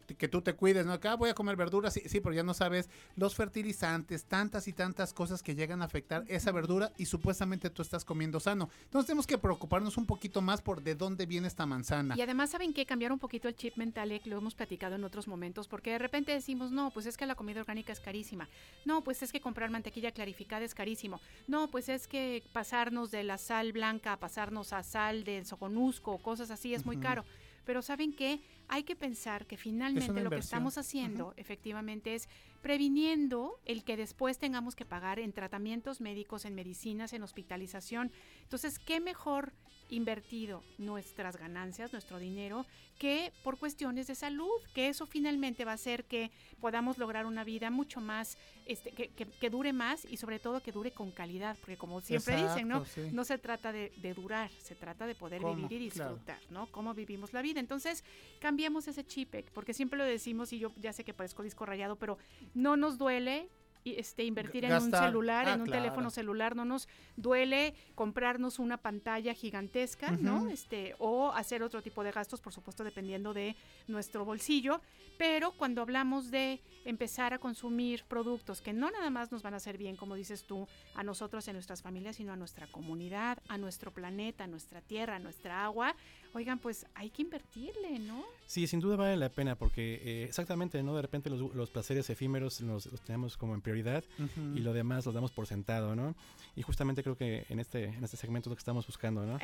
que, que tú te cuides, ¿no? Acá voy a comer verduras, sí, sí, pero ya no sabes los fertilizantes, tantas y tantas cosas que llegan a afectar esa verdura y supuestamente tú estás comiendo sano. Entonces tenemos que preocuparnos un poquito más por de dónde viene esta manzana. Y además, ¿saben qué? Cambiar un poquito el chip mental, eh, que lo hemos platicado en otros momentos, porque de repente decimos, no, pues es que la comida orgánica es carísima. No, pues es que comprar mantequilla clarificada es carísimo. No, pues es que pasarnos de la sal blanca a pasarnos a sal de soconusco o cosas así es muy caro. Pero ¿saben qué? Hay que pensar que finalmente lo que estamos haciendo efectivamente es previniendo el que después tengamos que pagar en tratamientos médicos, en medicinas, en hospitalización. Entonces, ¿qué mejor invertido nuestras ganancias, nuestro dinero, que por cuestiones de salud? Que eso finalmente va a hacer que podamos lograr una vida mucho más, este, que, que- que dure más y sobre todo que dure con calidad, porque como siempre dicen, ¿no? Sí. No se trata de, de durar, se trata de poder ¿Cómo? vivir y Claro. disfrutar, ¿no? Cómo vivimos la vida. Entonces, cambiemos ese chip, porque siempre lo decimos y yo ya sé que parezco disco rayado, pero no nos duele este, invertir en un celular, Ah, en un claro. teléfono celular, no nos duele comprarnos una pantalla gigantesca, ¿no? Este, o hacer otro tipo de gastos, por supuesto, dependiendo de nuestro bolsillo. Pero cuando hablamos de empezar a consumir productos que no nada más nos van a hacer bien, como dices tú, a nosotros, en nuestras familias, sino a nuestra comunidad, a nuestro planeta, a nuestra tierra, a nuestra agua, oigan, pues hay que invertirle, ¿no? Sí, sin duda vale la pena porque eh, exactamente, ¿no? De repente los, los placeres efímeros los, los tenemos como en prioridad y lo demás los damos por sentado, ¿no? Y justamente creo que en este, en este segmento es lo que estamos buscando, ¿no?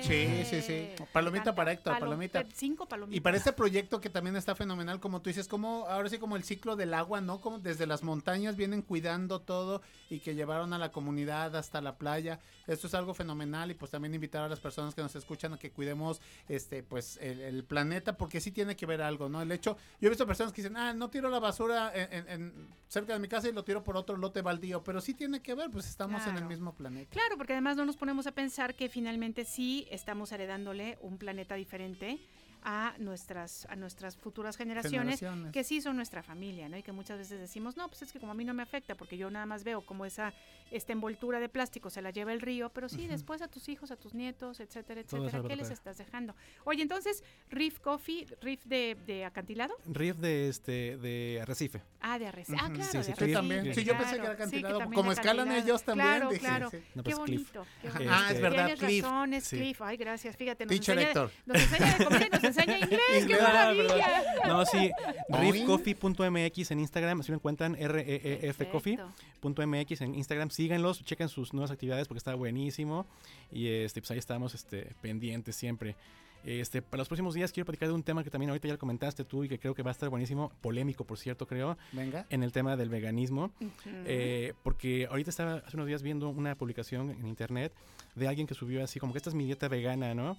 Sí, sí, sí. Palomita para Héctor, Palom- palomita. eh, Cinco palomitas. Y para este proyecto que también está fenomenal, como tú dices, como ahora sí como el ciclo del agua, ¿no? Como desde las montañas vienen cuidando todo y que llevaron a la comunidad hasta la playa. Esto es algo fenomenal y pues también invitar a las personas que nos escuchan a que cuidemos este pues el, el planeta porque sí tiene que ver algo, ¿no? El hecho, yo he visto personas que dicen, ah, no tiro la basura en, en- en- cerca de mi casa y lo tiro por otro lote baldío, pero sí tiene que ver, pues estamos en el mismo planeta. Claro, porque además no nos ponemos a pensar que finalmente sí estamos heredándole un planeta diferente a nuestras a nuestras futuras generaciones, Generaciones. que sí son nuestra familia, ¿no? Y que muchas veces decimos, "No, pues es que como a mí no me afecta porque yo nada más veo como esa esta envoltura de plástico se la lleva el río, pero sí después a tus hijos, a tus nietos, etcétera, etcétera, ¿qué les estás dejando? Oye, entonces, Riff Coffee, Riff de, de acantilado? Riff de este de Arrecife. Ah, de Arrecife. Ah, claro, Sí, de sí, Arrecife. Cliff. también. Sí, yo pensé que era acantilado, como de escalan ellos también, Claro, dije, claro. sí. No, qué pues, bonito. qué Ajá. bonito. Ah, es verdad, Tienes Cliff. razón, es Sí. Cliff. Ay, gracias. Fíjate, nos Teacher enseña, Héctor. nos enseña de y nos [laughs] enseña [laughs] inglés. ¡Qué maravilla! No, sí, riffcoffee.mx en Instagram, así lo encuentran, r e e f Perfecto. coffee.mx en Instagram, síganlos, chequen sus nuevas actividades porque está buenísimo y este pues ahí estamos este pendientes siempre. Este, para los próximos días quiero platicar de un tema que también ahorita ya lo comentaste tú y que creo que va a estar buenísimo, polémico por cierto, creo, Venga. en el tema del veganismo. Eh, porque ahorita estaba hace unos días viendo una publicación en internet de alguien que subió así como que esta es mi dieta vegana, ¿no?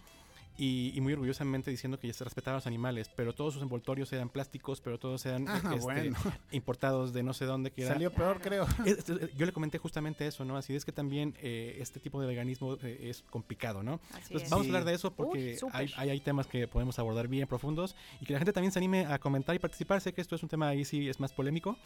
Y, y muy orgullosamente diciendo que ya se respetaban los animales, pero todos sus envoltorios eran plásticos, pero todos eran Ah, este, bueno. [laughs] importados de no sé dónde. Que era- Salió peor, creo. Es- es- yo le comenté justamente eso, ¿no? Así es que también eh, este tipo de veganismo eh, es complicado, ¿no? Así Entonces es. vamos Sí. a hablar de eso Uy, porque súper. hay, hay, hay temas que podemos abordar bien profundos y que la gente también se anime a comentar y participar. Sé que esto es un tema ahí sí es más polémico,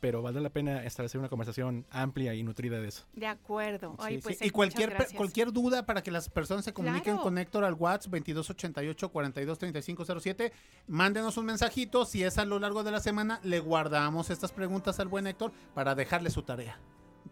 pero valdrá la pena establecer una conversación amplia y nutrida de eso. De acuerdo. Ay, Sí, pues, sí. eh, Y cualquier, cualquier duda para que las personas se comuniquen Claro. con Héctor al WhatsApp 2288 423507, mándenos un mensajito. Si es a lo largo de la semana, le guardamos estas preguntas al buen Héctor para dejarle su tarea.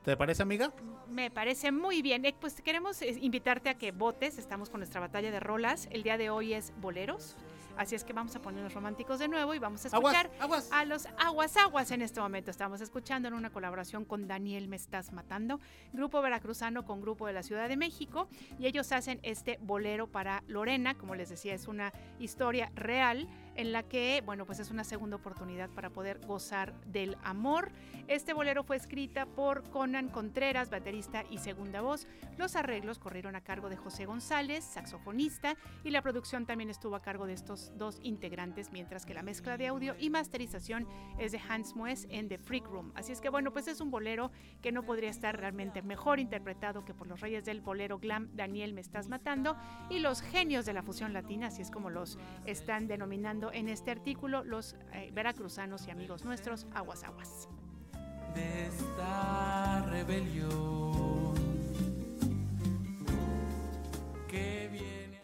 ¿Te parece, amiga? Me parece muy bien. Pues queremos eh, invitarte a que votes. Estamos con nuestra batalla de rolas. El día de hoy es boleros. Así es que vamos a ponernos románticos de nuevo y vamos a Aguas, escuchar aguas. a los aguas aguas en este momento. Estamos escuchando en una colaboración con Daniel Me Estás Matando, grupo veracruzano con grupo de la Ciudad de México. Y ellos hacen este bolero para Lorena. Como les decía, es una historia real en la que, bueno, pues es una segunda oportunidad para poder gozar del amor. Este bolero fue escrita por Conan Contreras, baterista y segunda voz. Los arreglos corrieron a cargo de José González, saxofonista, y la producción también estuvo a cargo de estos dos integrantes, mientras que la mezcla de audio y masterización es de Hans Moes en The Freak Room. Así es que bueno, pues es un bolero que no podría estar realmente mejor interpretado que por los reyes del bolero glam Daniel Me Estás Matando y los genios de la fusión latina, así es como los están denominando en este artículo los eh, veracruzanos y amigos nuestros, aguas aguas. de esta rebelión que viene.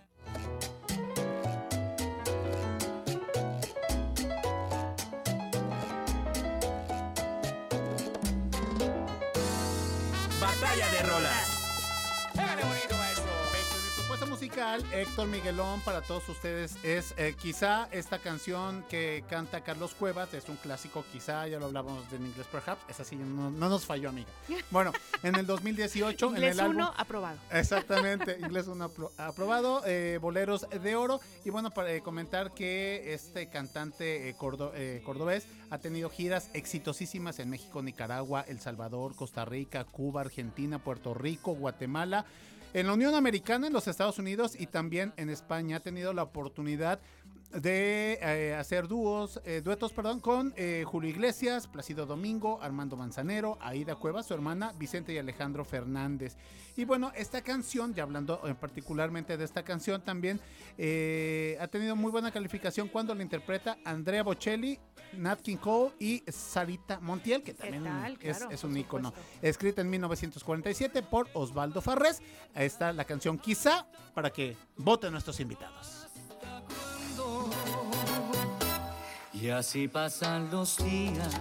Batalla de rolas. Musical, Héctor Miguelón, para todos ustedes es eh, quizá esta canción que canta Carlos Cuevas, es un clásico, quizá, ya lo hablamos en inglés perhaps, es así, no, no nos falló, amiga. [laughs] Bueno, en el 2018, en Inglés el álbum... 1 aprobado. Exactamente, inglés 1 apro- aprobado, eh, Boleros de Oro. Y bueno, para eh, comentar que este cantante cordo- cordobés ha tenido giras exitosísimas en México, Nicaragua, El Salvador, Costa Rica, Cuba, Argentina, Puerto Rico, Guatemala. En la Unión Americana, en los Estados Unidos y también en España ha tenido la oportunidad de eh, hacer dúos, eh, duetos, perdón, con eh, Julio Iglesias, Plácido Domingo, Armando Manzanero, Aida Cuevas, su hermana, Vicente y Alejandro Fernández. Y bueno, esta canción, ya hablando eh, particularmente de esta canción, también eh, ha tenido muy buena calificación cuando la interpreta Andrea Bocelli, Nat King Cole y Sarita Montiel, que también tal? es, Claro, es por un ícono. supuesto. Escrita en 1947 por Osvaldo Farrés. Ahí está la canción Quizá para que voten nuestros invitados. Y así pasan los días.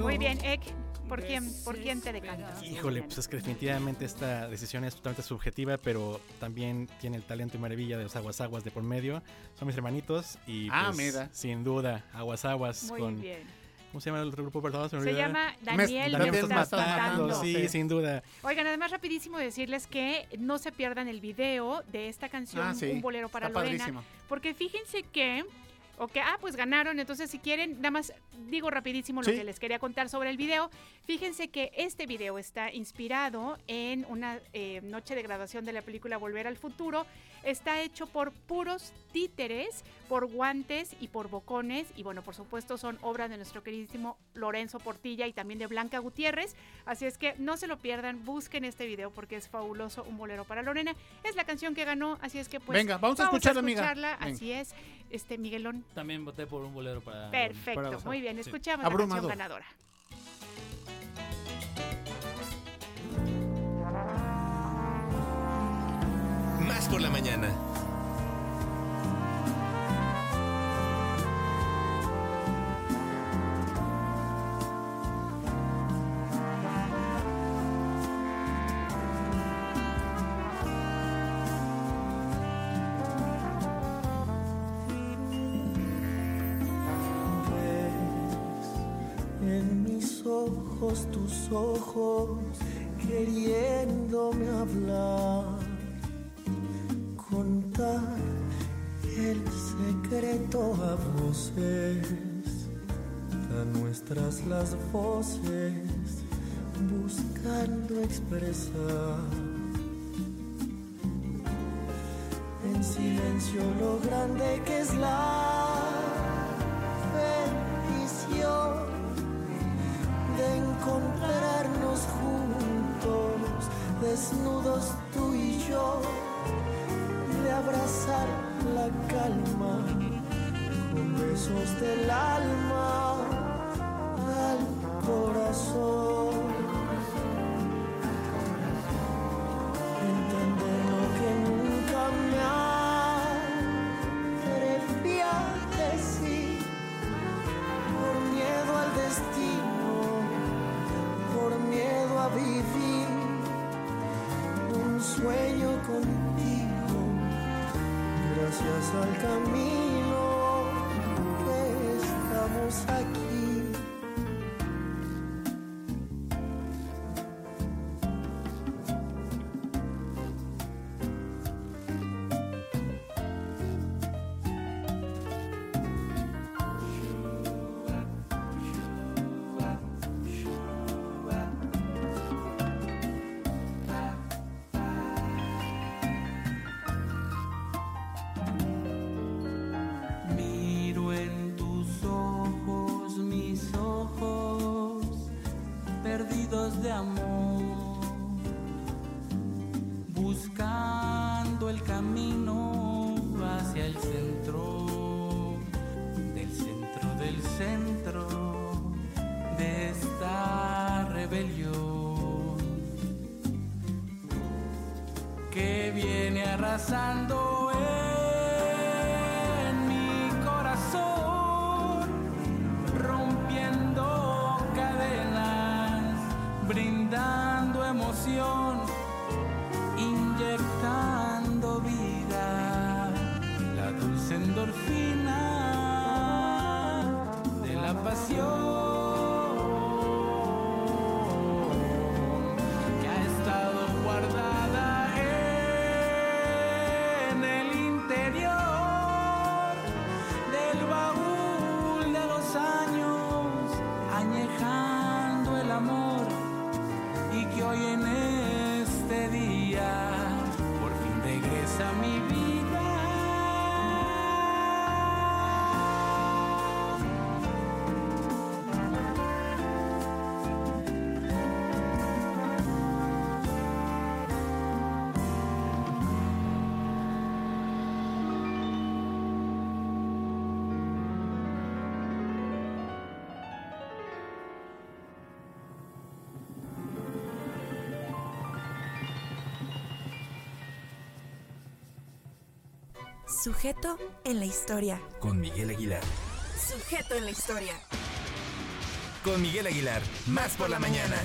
Muy bien, Ek, ¿por quién, ¿por quién te decantas? Híjole, pues es que definitivamente esta decisión es totalmente subjetiva, pero también tiene el talento y maravilla de los Aguas Aguas de por medio. Son mis hermanitos y Ah, pues, mira. sin duda, Aguas Aguas Muy con... bien. ¿Cómo se llama el otro grupo? Perdón, se me Se llama Daniel, Daniel Me Me Estás Estás Matando. Matando. Sí, Sí. sin duda. Oigan, además rapidísimo decirles que no se pierdan el video de esta canción, Ah, sí. Un bolero para Está Lorena, padrísimo. porque fíjense que, o que, ah, pues ganaron, entonces si quieren, nada más digo rapidísimo lo Sí. que les quería contar sobre el video. Fíjense que este video está inspirado en una eh, noche de graduación de la película Volver al Futuro. Está hecho por puros títeres, por guantes y por bocones. Y bueno, por supuesto son obras de nuestro queridísimo Lorenzo Portilla y también de Blanca Gutiérrez. Así es que no se lo pierdan, busquen este video porque es fabuloso, un bolero para Lorena. Es la canción que ganó, así es que pues Venga, vamos a escucharla, Venga. Así es, este Miguelón. También voté por un bolero para. Perfecto, para muy bien, Sí. escuchamos la Abrumador. canción ganadora. Más por la mañana. Ojos tus ojos queriéndome hablar, contar el secreto a voces, a nuestras las voces buscando expresar. En silencio lo grande que es la desnudos tú y yo, de abrazar la calma con besos del alma al camino que estamos aquí. 山东。Sujeto en la historia. Con Miguel Aguilar. Sujeto en la historia. Con Miguel Aguilar. Más por la mañana.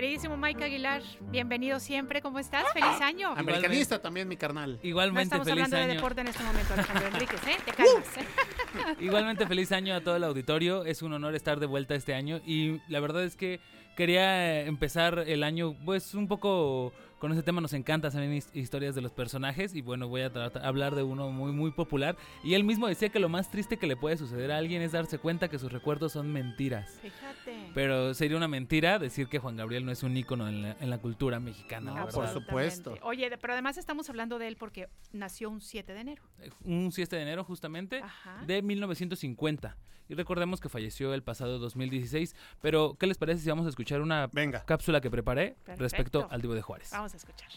Queridísimo Mike Aguilar, bienvenido siempre. ¿Cómo estás? ¡Feliz año! Americanista también, mi carnal. No Igualmente estamos feliz hablando de año. deporte en este momento, Alejandro Enríquez, ¿eh? Te calmas. ¿eh? [laughs] Igualmente feliz año a todo el auditorio. Es un honor estar de vuelta este año y la verdad es que quería eh, empezar el año pues un poco con ese tema nos encanta saber his- historias de los personajes y bueno, voy a tratar- hablar de uno muy muy popular y él mismo decía que lo más triste que le puede suceder a alguien es darse cuenta que sus recuerdos son mentiras. Fíjate. Pero sería una mentira decir que Juan Gabriel no es un ícono en la, en la cultura mexicana. la verdad. supuesto. Oye, pero además estamos hablando de él porque nació un 7 de enero. un 7 de enero justamente Ajá. de 1950. Y recordemos que falleció el pasado 2016. Pero, ¿qué les parece si vamos a escuchar una cápsula que preparé Perfecto. respecto al Divo de Juárez? Vamos a escuchar.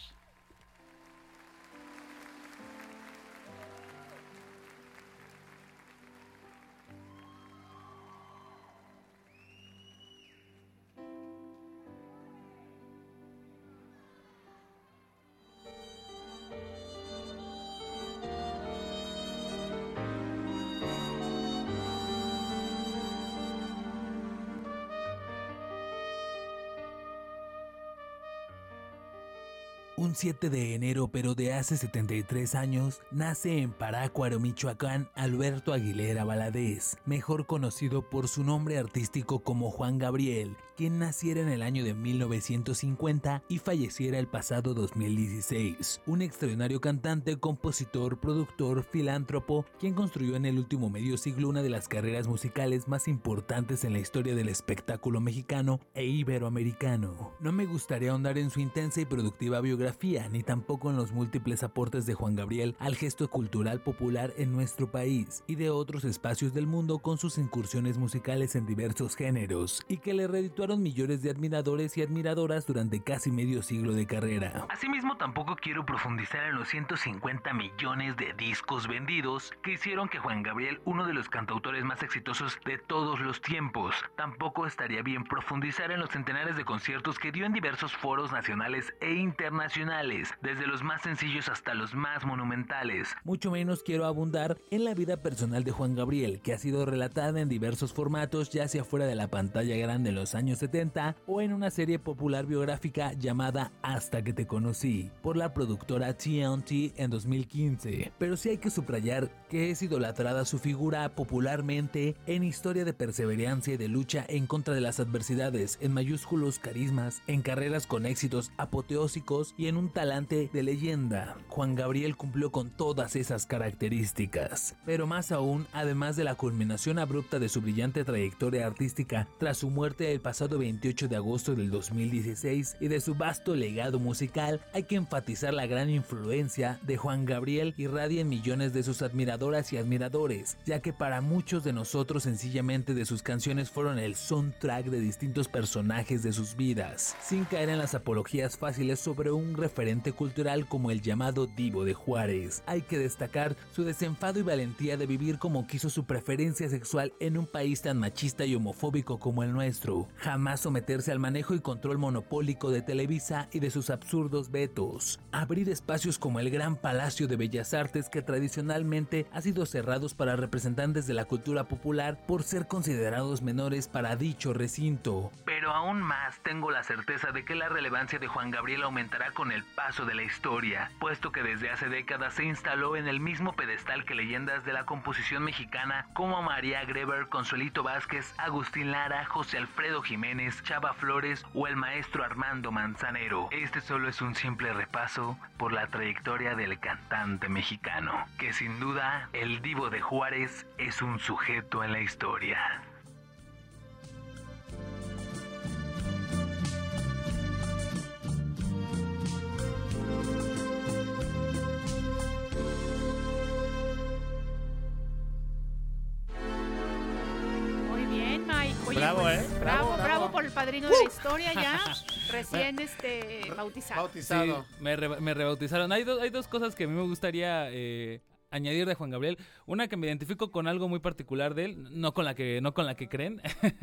Un 7 de enero, pero de hace 73 años, nace en Parácuaro, Michoacán, Alberto Aguilera Valadez, mejor conocido por su nombre artístico como Juan Gabriel, quien naciera en el año de 1950 y falleciera el pasado 2016. Un extraordinario cantante, compositor, productor, filántropo, quien construyó en el último medio siglo una de las carreras musicales más importantes en la historia del espectáculo mexicano e iberoamericano. No me gustaría ahondar en su intensa y productiva biografía, ni tampoco en los múltiples aportes de Juan Gabriel al gesto cultural popular en nuestro país y de otros espacios del mundo con sus incursiones musicales en diversos géneros, y que le redituaron millones de admiradores y admiradoras durante casi medio siglo de carrera. Asimismo, tampoco quiero profundizar en los 150 millones de discos vendidos que hicieron que Juan Gabriel uno de los cantautores más exitosos de todos los tiempos. Tampoco estaría bien profundizar en los centenares de conciertos que dio en diversos foros nacionales e internacionales, desde los más sencillos hasta los más monumentales. Mucho menos quiero abundar en la vida personal de Juan Gabriel, que ha sido relatada en diversos formatos, ya sea fuera de la pantalla grande en los años 70 o en una serie popular biográfica llamada Hasta que te conocí, por la productora TNT en 2015. Pero sí hay que subrayar que es idolatrada su figura popularmente en historia de perseverancia y de lucha en contra de las adversidades, en mayúsculos carismas, en carreras con éxitos apoteósicos y en un talante de leyenda. Juan Gabriel cumplió con todas esas características. Pero más aún, además de la culminación abrupta de su brillante trayectoria artística tras su muerte el pasado 28 de agosto del 2016 y de su vasto legado musical, hay que enfatizar la gran influencia de Juan Gabriel irradia en millones de sus admiradoras y admiradores, ya que para muchos de nosotros sencillamente de sus canciones fueron el soundtrack de distintos personajes de sus vidas, sin caer en las apologías fáciles sobre un un cultural como el llamado Divo de Juárez. Hay que destacar su desenfado y valentía de vivir como quiso su preferencia sexual en un país tan machista y homofóbico como el nuestro. Jamás someterse al manejo y control monopólico de Televisa y de sus absurdos vetos. Abrir espacios como el Gran Palacio de Bellas Artes que tradicionalmente ha sido cerrados para representantes de la cultura popular por ser considerados menores para dicho recinto. Pero aún más tengo la certeza de que la relevancia de Juan Gabriel aumentará con el paso de la historia, puesto que desde hace décadas se instaló en el mismo pedestal que leyendas de la composición mexicana como María Greber, Consuelito Vázquez, Agustín Lara, José Alfredo Jiménez, Chava Flores o el maestro Armando Manzanero. Este solo es un simple repaso por la trayectoria del cantante mexicano, que sin duda el divo de Juárez es un sujeto en la historia. Mike. Oye, Bravo, pues, ¿eh? Bravo, Bravo, por el padrino de la historia ya, [laughs] recién este bautizado. Sí, me, re- me rebautizaron. Hay, do- hay dos cosas que a mí me gustaría eh, añadir de Juan Gabriel. Una que me identifico con algo muy particular de él, no con la que, no con la que creen.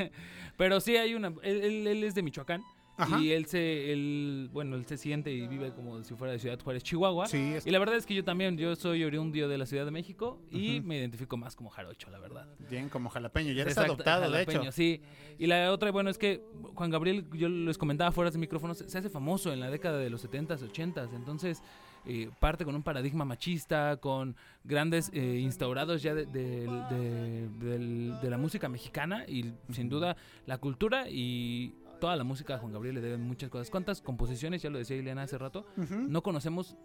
[laughs] Pero sí hay una. Él, él- él es de Michoacán. Ajá. Y él se, él, bueno, él se siente y vive como si fuera de Ciudad Juárez, Chihuahua. Sí, es- Y la verdad es que yo también, yo soy oriundio de la Ciudad de México y me identifico más como jarocho, la verdad. Bien, como jalapeño. Ya eres Exacto, adoptado, de jalapeño, hecho. Sí. Y la otra, bueno, es que Juan Gabriel, yo les comentaba fuera de micrófonos, se hace famoso en la década de los 70s, 80s. Entonces, eh, parte con un paradigma machista, con grandes eh, instaurados ya de, de- de- de la música mexicana y sin duda la cultura y toda la música a Juan Gabriel le deben muchas cosas. ¿Cuántas composiciones, ya lo decía Ileana hace rato, no conocemos?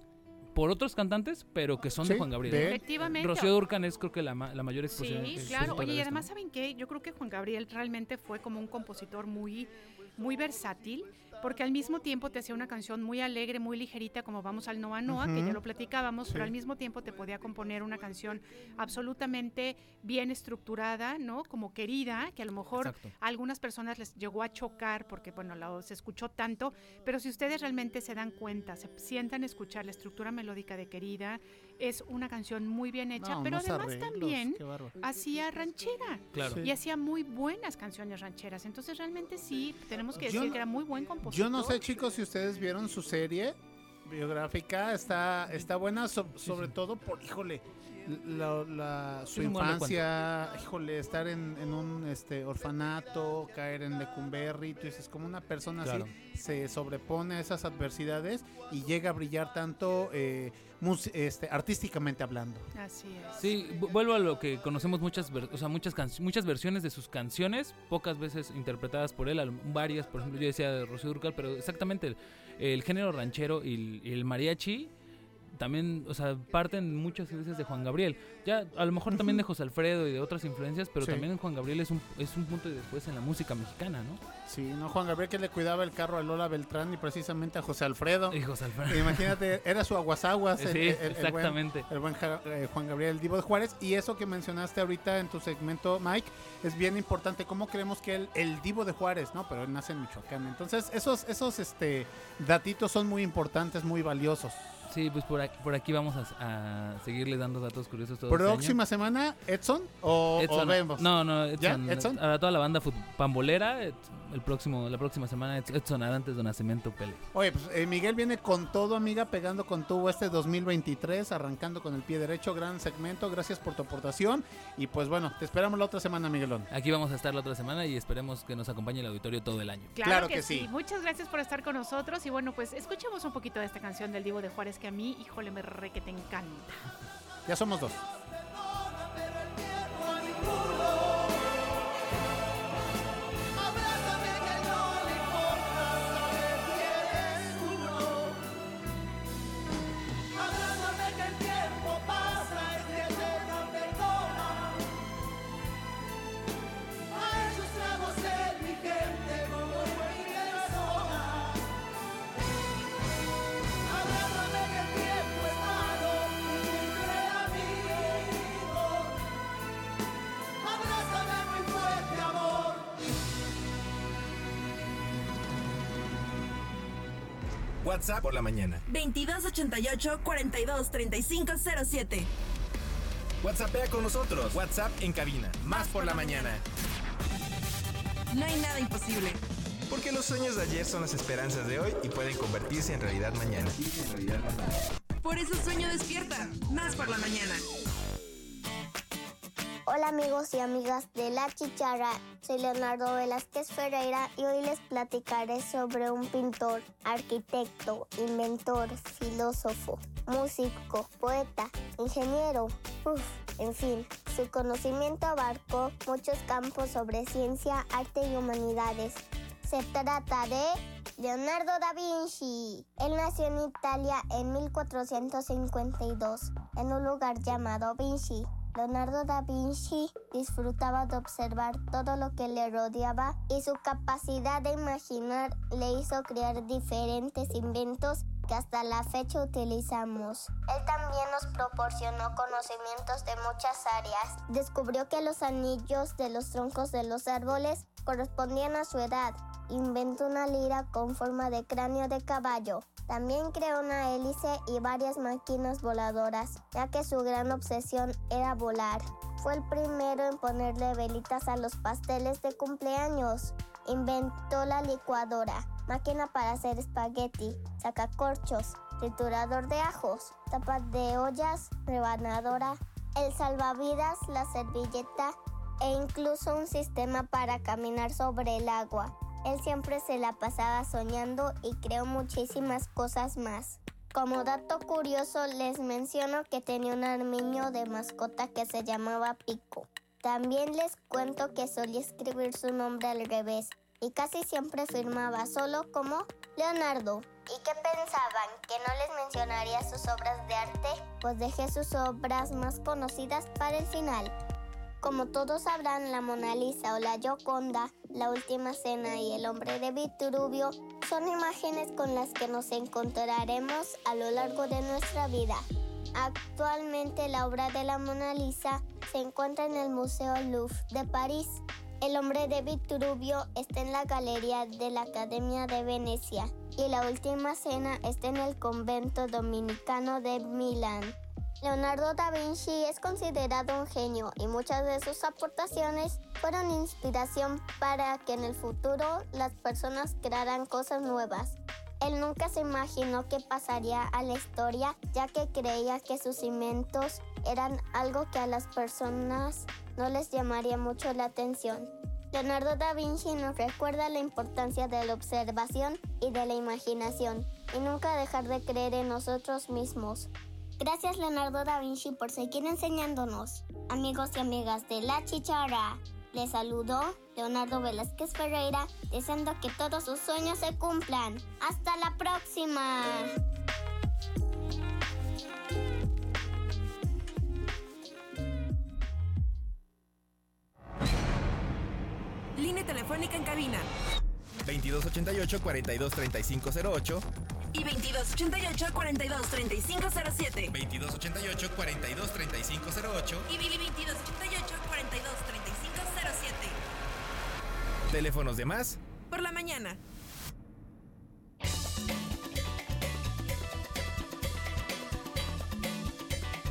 Por otros cantantes, pero que son de Juan Gabriel. de. Efectivamente. Rocío Durcan es creo que la, ma- la mayor exposición. Sí, claro. Oye, de y además. ¿saben qué? Yo creo que Juan Gabriel realmente fue como un compositor muy, muy versátil, porque al mismo tiempo te hacía una canción muy alegre, muy ligerita, como Vamos al Noa Noa, que ya lo platicábamos, pero al mismo tiempo te podía componer una canción absolutamente bien estructurada, ¿no? Como querida, que a lo mejor Exacto. a algunas personas les llegó a chocar porque, bueno, la- se escuchó tanto, pero si ustedes realmente se dan cuenta, se sientan a escuchar la estructura melódica de Querida, es una canción muy bien hecha, No, pero además arreglos, también hacía ranchera Claro. Sí. y hacía muy buenas canciones rancheras. Entonces realmente sí, tenemos que Yo decir no- que era muy buen compositor. Yo no sé, chicos, si ustedes vieron su serie biográfica. Está, está buena, so- sobre todo por, híjole, la, la- su infancia, híjole, estar en, en un este orfanato, caer en Lecumberri. Tú dices, como una persona Claro. así se sobrepone a esas adversidades y llega a brillar tanto eh, mus- este, artísticamente hablando. Así es. Sí, vu- vuelvo a lo que conocemos muchas, ver- o sea, muchas, muchas versiones de sus canciones, pocas veces interpretadas por él, varias, por ejemplo, yo decía de Rocío Durcal, pero exactamente el, el género ranchero y el, y el mariachi también, o sea, parten muchas veces de Juan Gabriel. Ya, a lo mejor también de José Alfredo y de otras influencias, pero Sí. también Juan Gabriel es un, es un punto y después en la música mexicana, ¿no? Sí, no, Juan Gabriel que le cuidaba el carro a Lola Beltrán y precisamente a José Alfredo. Y José Alfredo. Imagínate, era su aguasaguas. el- Sí, el- el buen- exactamente. El buen, Ja- eh, Juan Gabriel el Divo de Juárez. Y eso que mencionaste ahorita en tu segmento, Mike, es bien importante. ¿Cómo creemos que él, el Divo de Juárez, no? Pero él nace en Michoacán. Entonces, esos, esos este, datitos son muy importantes, muy valiosos. Sí, pues por aquí, por aquí vamos a, a seguirle dando datos curiosos todo este. Próxima semana, Edson o, o Edson- vemos. No, no, ¿Ya? Edson. ¿Edson? A toda la banda pambolera, el próximo, la próxima semana Ed- Edson Arantes de Nacimiento Pele. Oye, pues eh, Miguel viene con todo, amiga, pegando con tubo este 2023, arrancando con el pie derecho, gran segmento, gracias por tu aportación y pues bueno, te esperamos la otra semana, Miguelón. Aquí vamos a estar la otra semana y esperemos que nos acompañe el auditorio todo el año. Claro, que, sí. Muchas gracias por estar con nosotros y bueno, pues escuchemos un poquito de esta canción del Divo de Juárez que a mí, híjole, me re que te encanta. Ya somos dos. WhatsApp por la mañana. 2288 42 3507. WhatsAppea con nosotros. WhatsApp en cabina. Más por la mañana. No hay nada imposible. Porque los sueños de ayer son las esperanzas de hoy y pueden convertirse en realidad mañana. Por eso sueño despierta. Más por la mañana. Hola amigos y amigas de La Chicharra, soy Leonardo Velázquez Ferreira y hoy les platicaré sobre un pintor, arquitecto, inventor, filósofo, músico, poeta, ingeniero, uf, en fin, su conocimiento abarcó muchos campos sobre ciencia, arte y humanidades. Se trata de Leonardo da Vinci. Él nació en Italia en 1452, en un lugar llamado Vinci. Leonardo da Vinci disfrutaba de observar todo lo que le rodeaba y su capacidad de imaginar le hizo crear diferentes inventos que hasta la fecha utilizamos. Él también nos proporcionó conocimientos de muchas áreas. Descubrió que los anillos de los troncos de los árboles correspondían a su edad. Inventó una lira con forma de cráneo de caballo. También creó una hélice y varias máquinas voladoras, ya que su gran obsesión era volar. Fue el primero en ponerle velitas a los pasteles de cumpleaños. Inventó la licuadora, máquina para hacer espagueti, sacacorchos, triturador de ajos, tapas de ollas, rebanadora, el salvavidas, la servilleta e incluso un sistema para caminar sobre el agua. Él siempre se la pasaba soñando y creó muchísimas cosas más. Como dato curioso les menciono que tenía un armiño de mascota que se llamaba Pico. También les cuento que solía escribir su nombre al revés y casi siempre firmaba solo como Leonardo. ¿Y qué pensaban? ¿Que no les mencionaría sus obras de arte? Pues dejé sus obras más conocidas para el final. Como todos sabrán, la Mona Lisa o la Gioconda, la Última Cena y el Hombre de Vitruvio son imágenes con las que nos encontraremos a lo largo de nuestra vida. Actualmente la obra de la Mona Lisa se encuentra en el Museo Louvre de París. El Hombre de Vitruvio está en la Galería de la Academia de Venecia y la Última Cena está en el Convento Dominicano de Milán. Leonardo da Vinci es considerado un genio y muchas de sus aportaciones fueron inspiración para que en el futuro las personas crearan cosas nuevas. Él nunca se imaginó que pasaría a la historia ya que creía que sus inventos eran algo que a las personas no les llamaría mucho la atención. Leonardo da Vinci nos recuerda la importancia de la observación y de la imaginación y nunca dejar de creer en nosotros mismos. Gracias Leonardo da Vinci por seguir enseñándonos. Amigos y amigas de La Chicharra, les saludó Leonardo Velázquez Ferreira, deseando que todos sus sueños se cumplan. ¡Hasta la próxima! Línea telefónica en cabina. 2288 423508 Y 2288 42 3507. 2288 423508 Y 2288 Teléfonos de más Por la mañana.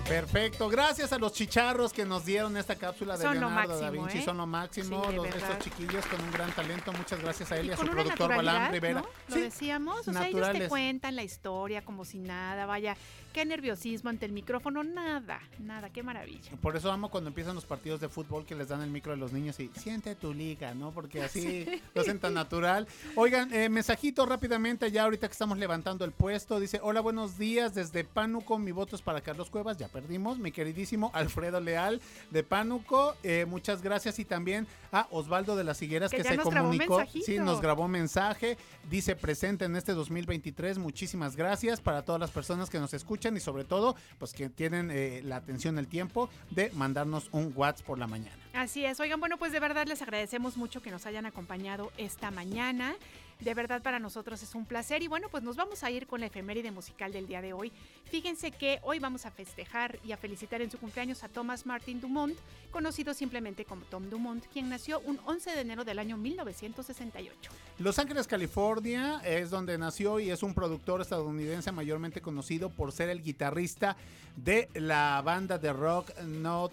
Perfecto, gracias a los chicharros que nos dieron esta cápsula de Son lo Leonardo da máximo, Vinci, ¿eh? son lo máximo, Sí, de los, estos chiquillos con un gran talento, muchas gracias a él y, a su productor Balam Rivera. ¿no? Lo Sí, decíamos, o sea, ellos te cuentan la historia como si nada, vaya, qué nerviosismo ante el micrófono, nada, nada, qué maravilla. Por eso amo cuando empiezan los partidos de fútbol que les dan el micro a los niños y siente tu liga, ¿no? Porque así [laughs] Sí. lo hacen tan natural. Oigan, eh, mensajito rápidamente ya ahorita que estamos levantando el puesto. Dice, hola, buenos días desde Pánuco. Mi voto es para Carlos Cuevas, ya perdimos. Mi queridísimo Alfredo Leal de Pánuco. eh, muchas gracias. Y también a Osvaldo de las Higueras Que que, se comunicó. Sí, nos grabó mensaje. Dice presente en este 2023. Muchísimas gracias para todas las personas que nos escuchan y sobre todo, pues que tienen eh, la atención, el tiempo de mandarnos un WhatsApp por la mañana. Así es, oigan, bueno, pues de verdad les agradecemos mucho que nos hayan acompañado esta mañana. De verdad para nosotros es un placer y bueno, pues nos vamos a ir con la efeméride musical del día de hoy. Fíjense que hoy vamos a festejar y a felicitar en su cumpleaños a Thomas Martin Dumont, conocido simplemente como Tom Dumont, quien nació un 11 de enero del año 1968. Los Ángeles, California es donde nació y es un productor estadounidense mayormente conocido por ser el guitarrista de la banda de rock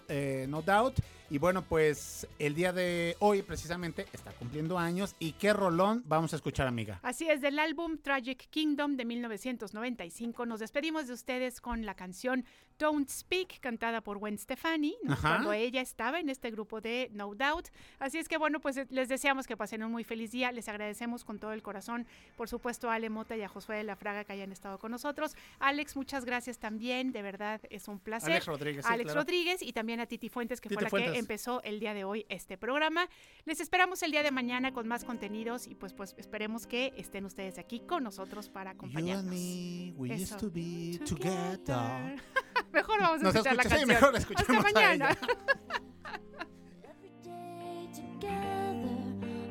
eh, no Doubt. Y bueno, pues el día de hoy precisamente está cumpliendo años. ¿Y qué rolón vamos a escuchar, amiga? Así es, del álbum Tragic Kingdom de 1995 nos despedimos de ustedes con la canción Don't Speak, cantada por Gwen Stefani, cuando ella estaba en este grupo de No Doubt. Así es que bueno, pues eh, les deseamos que pasen un muy feliz día, les agradecemos con todo el corazón, por supuesto a Ale Mota y a Josué de la Fraga que hayan estado con nosotros. Alex, muchas gracias también, de verdad es un placer. Alex Rodríguez, sí, Alex claro. Rodríguez y también a Titi Fuentes, que fue la Fuentes. que empezó el día de hoy este programa. Les esperamos el día de mañana con más contenidos y pues, pues esperemos que estén ustedes aquí con nosotros para You and acompañarnos. me, we Eso. used to be together. [laughs] Mejor vamos a Nos escuchar la escucha- sí, canción. mejor Hasta escuchemos a mañana. ella. [laughs]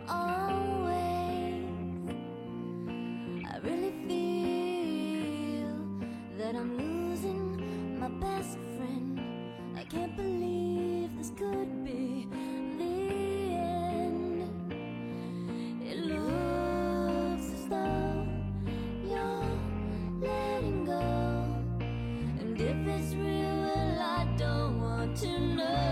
always. I really feel that I'm losing my best friend. I can't believe this could be the end. It you're letting go. And if it's real, well, I don't want to know.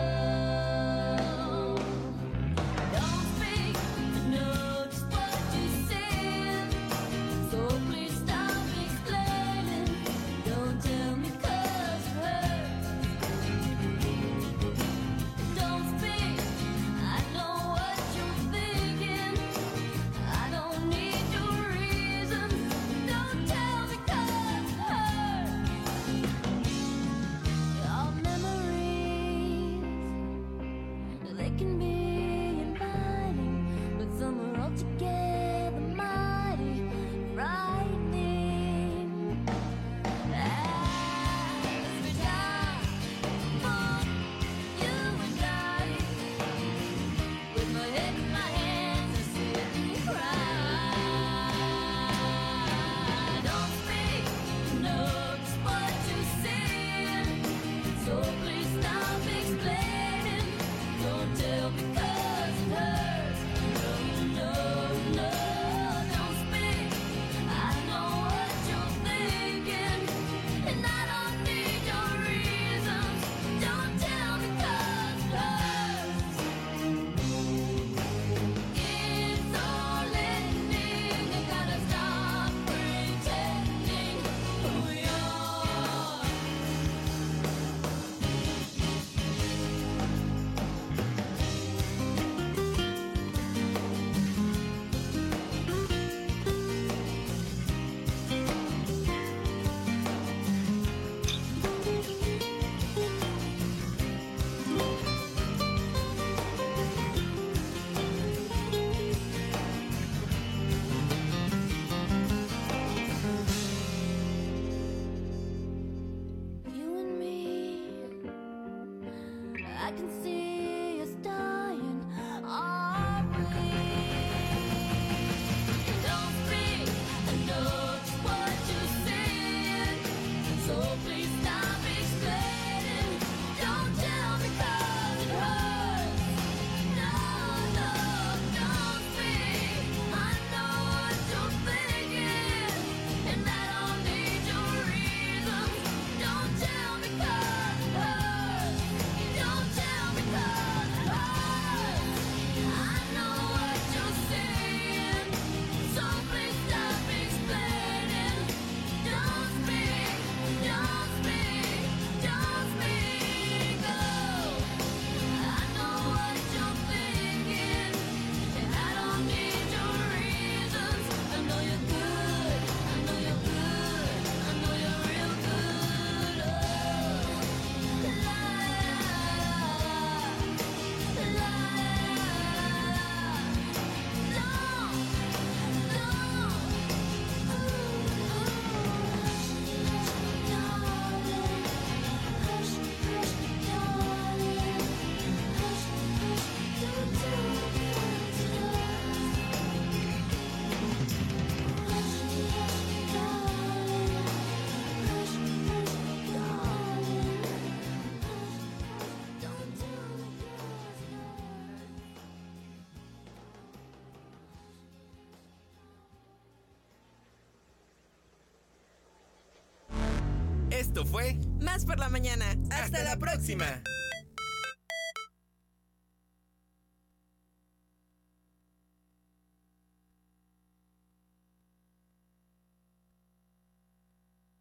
Hasta la próxima.